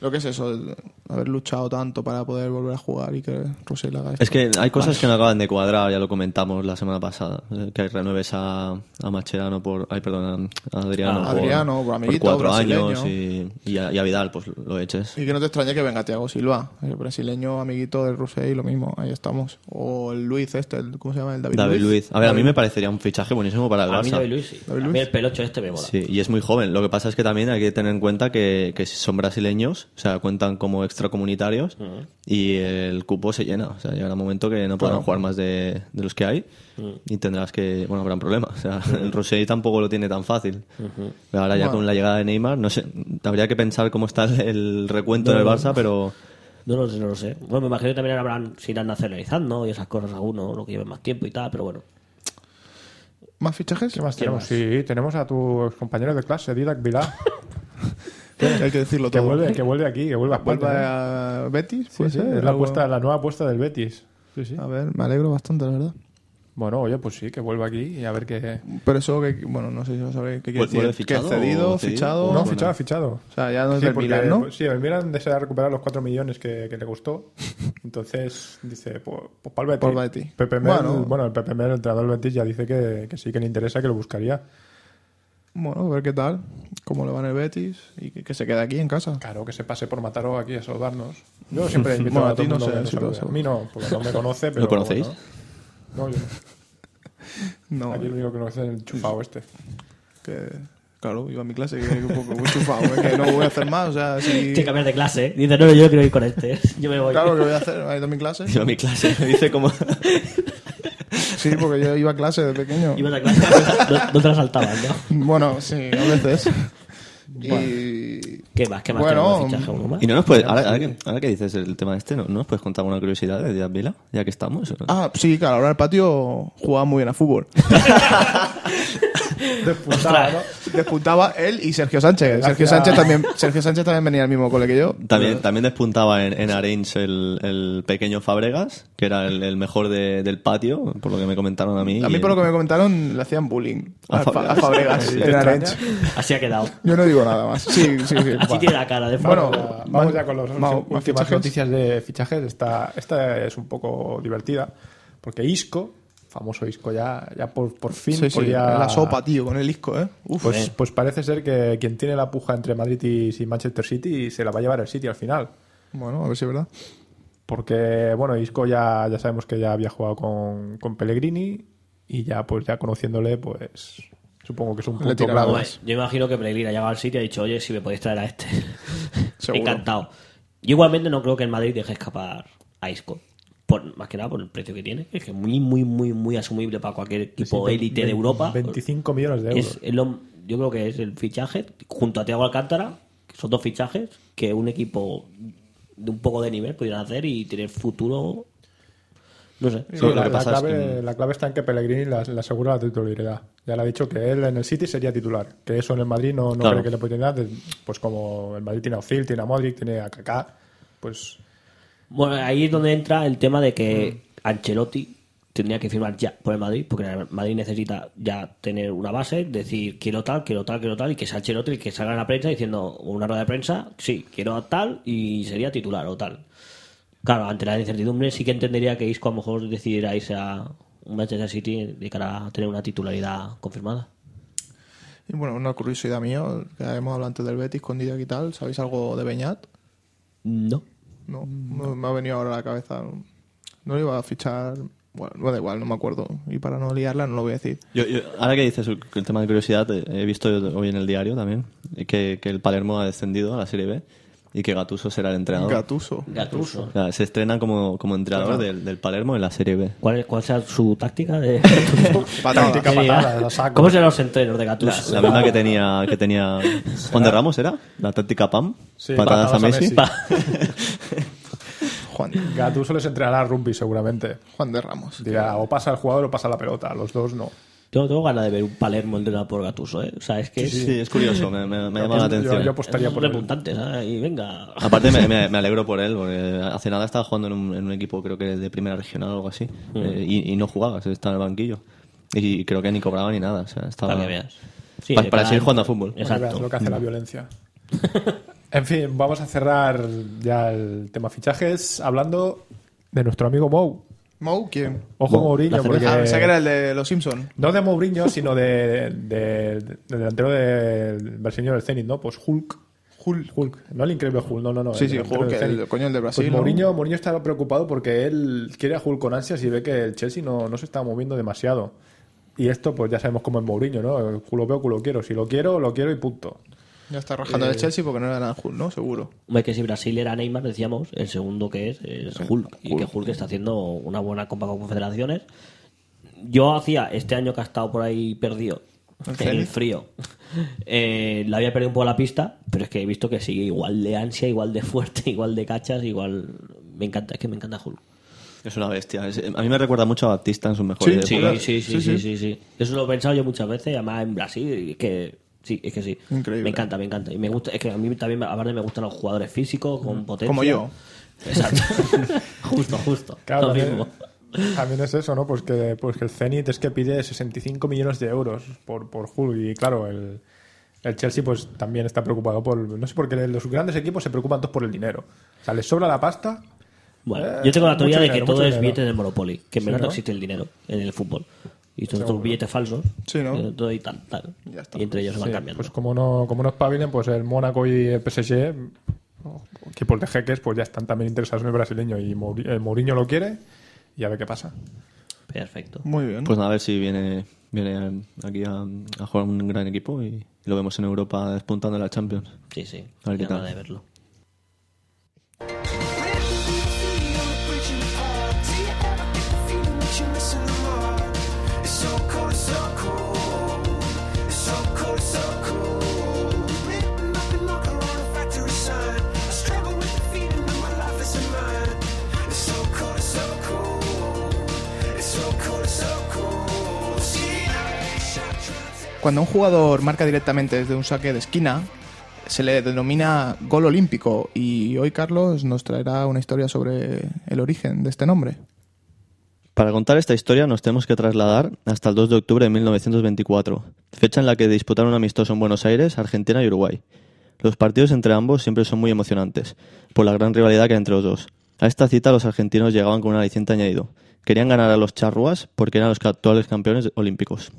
Lo que es eso, el haber luchado tanto para poder volver a jugar y que Rusey le haga esto. Es que hay cosas que no acaban de cuadrar, ya lo comentamos la semana pasada, que renueves a, a Macherano por... Ay, perdón, a Adriano, Ah, por, Adriano, por amiguito, cuatro brasileño. años y, y a, y a Vidal pues lo eches. Y que no te extrañe que venga Thiago Silva, el brasileño amiguito del Rusey, lo mismo, ahí estamos. O el Luis este, el- ¿cómo se llama? El David, David Luiz. A ver, a mí David- me parecería un fichaje buenísimo para el A mí Barça. David Luis sí. David A mí el pelocho este me mola. Sí, y es muy joven. Lo que pasa es que también hay que tener en cuenta que, que si son brasileños, o sea, cuentan como extracomunitarios y el cupo se llena. O sea, llegará un momento que no podrán jugar más de, de los que hay y tendrás que, bueno, habrá un problema. O sea, el Rosell tampoco lo tiene tan fácil. Pero ahora ya Bueno. con la llegada de Neymar, no sé, habría que pensar cómo está el, el recuento en el Barça, pero No lo sé, no lo sé. Bueno, me imagino que también habrán, se irán nacionalizando y esas cosas algunos, lo que lleven más tiempo y tal, pero bueno. ¿Más fichajes? ¿Qué más ¿Qué tenemos? más? Sí, tenemos a tus compañeros de clase, Didac Vilá, Hay que decirlo que todo. vuelve, que vuelve aquí, que vuelve a España. Vuelve ¿eh? a Betis, Sí, puede sí, ser, es la, apuesta, la nueva apuesta del Betis. Sí, sí. A ver, me alegro bastante, la verdad. Bueno, oye, pues sí, que vuelva aquí y a ver qué... Pero eso que, bueno, no sé si vas a ver qué quiere ¿Vuelve decir. Que fichado cedido, fichado. No, bueno. fichado, fichado. O sea, ya no es Sí, del porque, Milan, ¿no? Sí, el Milan desea recuperar los 4 millones que, que le costó. Entonces dice, pues, pues para el Betis. Por Betis. Pepe Mel, Bueno. bueno. el Pepe Mel, el entrenador del Betis, ya dice que, que sí, que le interesa, que lo buscaría. Bueno, a ver qué tal, cómo le va en el Betis y que, que se quede aquí en casa. Claro, que se pase por Mataró aquí a saludarnos. Yo siempre invito Bueno, a a ti el no sé si lo. A mí no, porque no me conoce, pero... conocéis? bueno. No, yo no. No, Aquí lo único que conoce es el chufao este. que, claro, iba a mi clase, que un poco muy chufado, ¿eh? que no voy a hacer más, o sea, si... Que cambiar de clase. ¿eh? Dice, no, no, yo quiero ir con este. Yo me voy. Claro, que voy a hacer, ¿ha ido a mi clase? yo a mi clase me dice como... Sí, porque yo iba a clase de pequeño. Ibas a clase, no, no te la saltabas, ¿no? Bueno, sí, a veces. Y... ¿Qué más? ¿Qué más Bueno, tenemos de fichaje? ¿Uno más? Y no nos puedes, ahora, ahora que, ahora que dices el tema este, ¿no, ¿no nos puedes contar una curiosidad de Díaz Vila? Ya que estamos. Ah, sí, claro, ahora el patio jugaba muy bien a fútbol. Despuntaba, ¿no? Despuntaba él y Sergio Sánchez. Sergio Sánchez también, Sergio Sánchez también venía al mismo cole que yo. También, también despuntaba en, en Arenys el, el pequeño Fabregas, que era el, el mejor de- del patio, por lo que me comentaron a mí. A mí, por lo que me comentaron, le hacían bullying a, A Fa- Fabregas. a Fabregas. Sí, en Arenys. Así ha quedado. Yo no digo nada más. Sí, sí, sí. Así tiene la cara de Bueno, Fabregas. Vamos ya- Vamos ya con las últimas fichajes. noticias de fichajes. Esta, esta es un poco divertida, porque Isco, famoso Isco, ya, ya por, por fin Sí, sí, podía- la sopa, tío, con el disco, ¿eh? Uf. Pues, pues parece ser que quien tiene la puja entre Madrid y, y Manchester City se la va a llevar el City al final. Bueno, a ver si es verdad. Porque, bueno, Isco ya, ya sabemos que ya había jugado con, con Pellegrini y ya, pues ya conociéndole, pues supongo que es un punto. Hombre, yo imagino que Pellegrini ha llegado al sitio y ha dicho, oye, si me podéis traer a este. Encantado. Yo igualmente no creo que el Madrid deje escapar a Isco. Por, más que nada por el precio que tiene, que es que es muy, muy, muy, muy asumible para cualquier equipo Sí, élite de Europa. 25 millones de euros. Es, es lo- yo creo que es el fichaje, junto a Thiago Alcántara, que son dos fichajes que un equipo de un poco de nivel pudieran hacer y tener futuro. No sé. Sí, la, la pasa es clave, que- la clave está en que Pellegrini le asegura la titularidad. Ya le ha dicho que él en el City sería titular. Que eso en el Madrid no, no Claro. cree que le puede dar. Pues como el Madrid tiene a Ozil, tiene a Modric, tiene a Kaká, pues Bueno, ahí es donde entra el tema de que Ancelotti tendría que firmar ya por el Madrid, porque el Madrid necesita ya tener una base, decir quiero tal, quiero tal, quiero tal, y que sea Ancelotti el que salga en la prensa diciendo una rueda de prensa, sí, quiero tal y sería titular o tal. Claro, ante la incertidumbre sí que entendería que Isco a lo mejor decidiera irse a un Manchester City de cara a tener una titularidad confirmada. Y bueno, una curiosidad mía, que hemos hablado antes del Betis con Didac y tal. ¿Sabéis algo de Beñat? No. No, no me ha venido ahora a la cabeza. No lo iba a fichar. Bueno, no da igual, no me acuerdo. Y para no liarla, no lo voy a decir. Yo- yo- ahora que dices el, el tema de curiosidad, eh, he visto hoy en el diario también que, que el Palermo ha descendido a la Serie B y que Gatuso será el entrenador. Gatuso. Gattuso. O sea, se estrena como, como entrenador del, del Palermo en la Serie B. ¿Cuál, ¿Cuál sea su táctica de táctica patada, la. ¿Cómo serán los entrenos de La, Gattuso? la misma que tenía que tenía Juan de Ramos era la táctica PAM Sí, patadas a Messi, Juan, Gattuso les entrenará rugby seguramente. Juan de Ramos. Dirá, o pasa el jugador o pasa la pelota. Los dos no. Yo tengo ganas de ver un Palermo entrenado por Gattuso, ¿eh? O sea, es que sí, es curioso me, me, me llama la atención Yo, yo apostaría es por él. repuntante, ¿sabes? Y venga. aparte me, me- me alegro por él porque hace nada estaba jugando en un, en un equipo creo que de primera regional o algo así eh, y, y no jugaba se estaba en el banquillo y creo que ni cobraba ni nada o sea, estaba Para que veas. Sí, seguir jugando a fútbol. Que Exacto. lo que hace la violencia. en fin, vamos a cerrar ya el tema fichajes hablando de nuestro amigo Mou. ¿Mou? ¿Quién? Ojo Mourinho, porque... Ah, pensé que era el de los Simpsons. No de Mourinho, sino de, de- del delantero del brasileño del Zenit, ¿no? Pues Hulk. Hulk. Hulk. No el increíble Hulk, no, no, no. Sí, el sí, Hulk, el coño el de Brasil, Pues ¿no? Mourinho, Mourinho está preocupado porque él quiere a Hulk con ansias y ve que el Chelsea no, no se está moviendo demasiado. Y esto, pues ya sabemos cómo es Mourinho, ¿no? Culo veo, culo quiero. Si lo quiero, lo quiero y punto. Ya está rajando el Chelsea porque no era nada Hulk, ¿no? Seguro. Hombre, que si Brasil era Neymar, decíamos, el segundo que es es Hulk. Y que Hulk está haciendo una buena Copa con Confederaciones. Yo hacía este año que ha estado por ahí perdido, ¿El en el frío, eh, le había perdido un poco la pista, pero es que he visto que sigue igual de ansia, igual de fuerte, igual de cachas, igual. Me encanta, es que me encanta Hulk. es una bestia Es- a mí me recuerda mucho a Baptista en sus mejores Sí, épocas. sí, sí, sí, sí, sí. Eso lo he pensado yo muchas veces, además en Brasil, que sí, es que sí. Increíble. Me encanta, me encanta. Y me gusta, es que a mí también, aparte me gustan los jugadores físicos, con potencia. Como yo. Exacto. justo, justo. Claro, lo también, mismo. también es eso, ¿no? Pues que, pues que el Zenit es que pide 65 millones de euros por, por Hulk. Y claro, el, el Chelsea pues también está preocupado por... No sé por qué los grandes equipos se preocupan todos por el dinero. O sea, les sobra la pasta. Bueno, Eh, yo tengo la teoría de que dinero, todo es dinero. billete del Monopoly, que en verdad ¿no? existe el dinero en el fútbol. Y son estos billetes falsos. Sí, ¿no? eh, Todo y tal, tal. Ya está. Y entre ellos se van Sí, cambiando. pues como no, como no espabilen, pues el Mónaco y el PSG, equipos de jeques, pues ya están también interesados en el brasileño. Y el Mourinho lo quiere y a ver qué pasa. Perfecto. Muy bien. pues a ver si viene viene aquí a, a jugar un gran equipo y, y lo vemos en Europa despuntando en la Champions Sí, sí. A ver qué tal. de verlo. Cuando un jugador marca directamente desde un saque de esquina, se le denomina gol olímpico. Y hoy Carlos nos traerá una historia sobre el origen de este nombre. Para contar esta historia nos tenemos que trasladar hasta el 2 de octubre de 1924, fecha en la que disputaron un amistoso en Buenos Aires, Argentina y Uruguay. Los partidos entre ambos siempre son muy emocionantes, por la gran rivalidad que hay entre los dos. A esta cita los argentinos llegaban con un aliciente añadido. Querían ganar a los charrúas porque eran los actuales campeones olímpicos.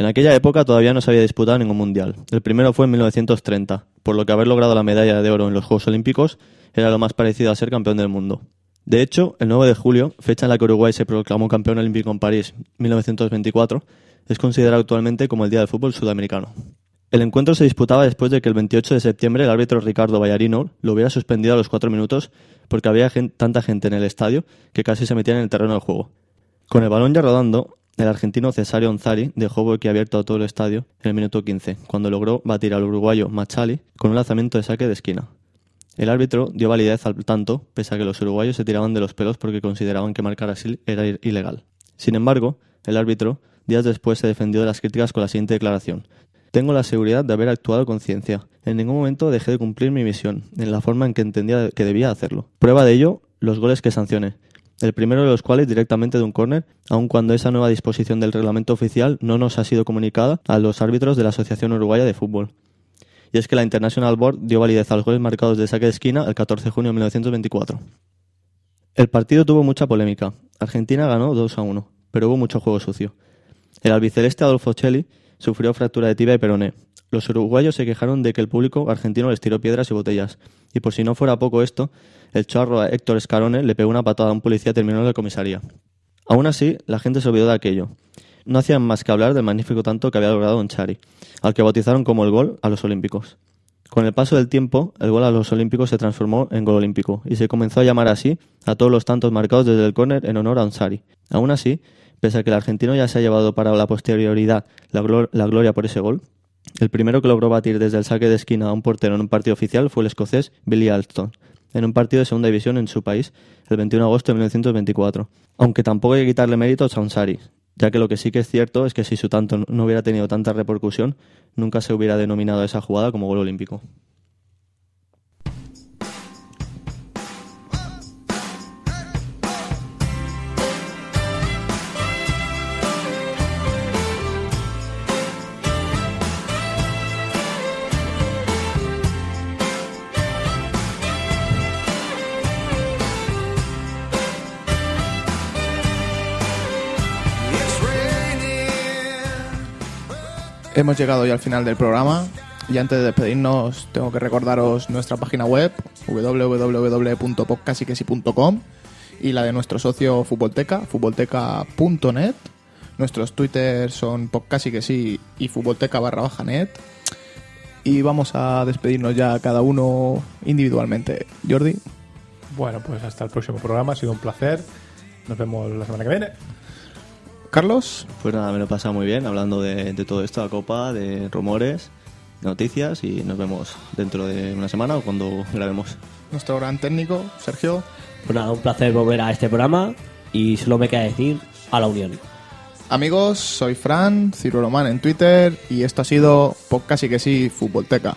En aquella época todavía no se había disputado ningún mundial. El primero fue en 1930, por lo que haber logrado la medalla de oro en los Juegos Olímpicos era lo más parecido a ser campeón del mundo. De hecho, el 9 de julio, fecha en la que Uruguay se proclamó campeón olímpico en París 1924, es considerado actualmente como el Día del Fútbol Sudamericano. El encuentro se disputaba después de que el 28 de septiembre el árbitro Ricardo Vallarino lo hubiera suspendido a los cuatro minutos porque había tanta gente en el estadio que casi se metían en el terreno del juego. Con el balón ya rodando, el argentino Cesario Onzari dejó boquiabierto a todo el estadio en el minuto 15, cuando logró batir al uruguayo Machali con un lanzamiento de saque de esquina. El árbitro dio validez al tanto, pese a que los uruguayos se tiraban de los pelos porque consideraban que marcar así era ilegal. Sin embargo, el árbitro, días después, se defendió de las críticas con la siguiente declaración. Tengo la seguridad de haber actuado con ciencia. En ningún momento dejé de cumplir mi misión, en la forma en que entendía que debía hacerlo. Prueba de ello, los goles que sancioné. El primero de los cuales directamente de un córner, aun cuando esa nueva disposición del reglamento oficial no nos ha sido comunicada a los árbitros de la Asociación Uruguaya de Fútbol y es que la International Board dio validez a los goles marcados de saque de esquina el 14 de junio de 1924. El partido tuvo mucha polémica. Argentina ganó 2 a 1, pero hubo mucho juego sucio. El albiceleste Adolfo Celli sufrió fractura de tibia y peroné. Los uruguayos se quejaron de que el público argentino les tiró piedras y botellas. Y por si no fuera poco esto, el charro a Héctor Escarone le pegó una patada a un policía terminal de comisaría. Aún así, la gente se olvidó de aquello. No hacían más que hablar del magnífico tanto que había logrado Don Chari, al que bautizaron como el gol a los Olímpicos. Con el paso del tiempo, el gol a los Olímpicos se transformó en gol olímpico y se comenzó a llamar así a todos los tantos marcados desde el córner en honor a Onsari. Aún así, pese a que el argentino ya se ha llevado para la posterioridad la, la gloria por ese gol, el primero que logró batir desde el saque de esquina a un portero en un partido oficial fue el escocés Billy Alston, en un partido de segunda división en su país el 21 de agosto de 1924. Aunque tampoco hay que quitarle méritos a Onsari, ya que lo que sí que es cierto es que si su tanto no hubiera tenido tanta repercusión, nunca se hubiera denominado esa jugada como gol olímpico. Hemos llegado ya al final del programa y antes de despedirnos tengo que recordaros nuestra página web www.podcasiquesi.com y la de nuestro socio Futbolteca, futbolteca.net. Nuestros twitters son podcasiquesi y futbolteca barra baja net. Y vamos a despedirnos ya cada uno individualmente. Jordi, Bueno, pues hasta el próximo programa. Ha sido un placer. Nos vemos la semana que viene. Carlos, Pues nada, me lo he pasado muy bien hablando de, de todo esto, la copa, de rumores, noticias y nos vemos dentro de una semana o cuando grabemos. nuestro gran técnico, Sergio. Pues nada, un placer volver a este programa y solo me queda decir a la unión. Amigos, soy Fran, Ciro Román en Twitter y esto ha sido Podcast y que sí, Futbolteca.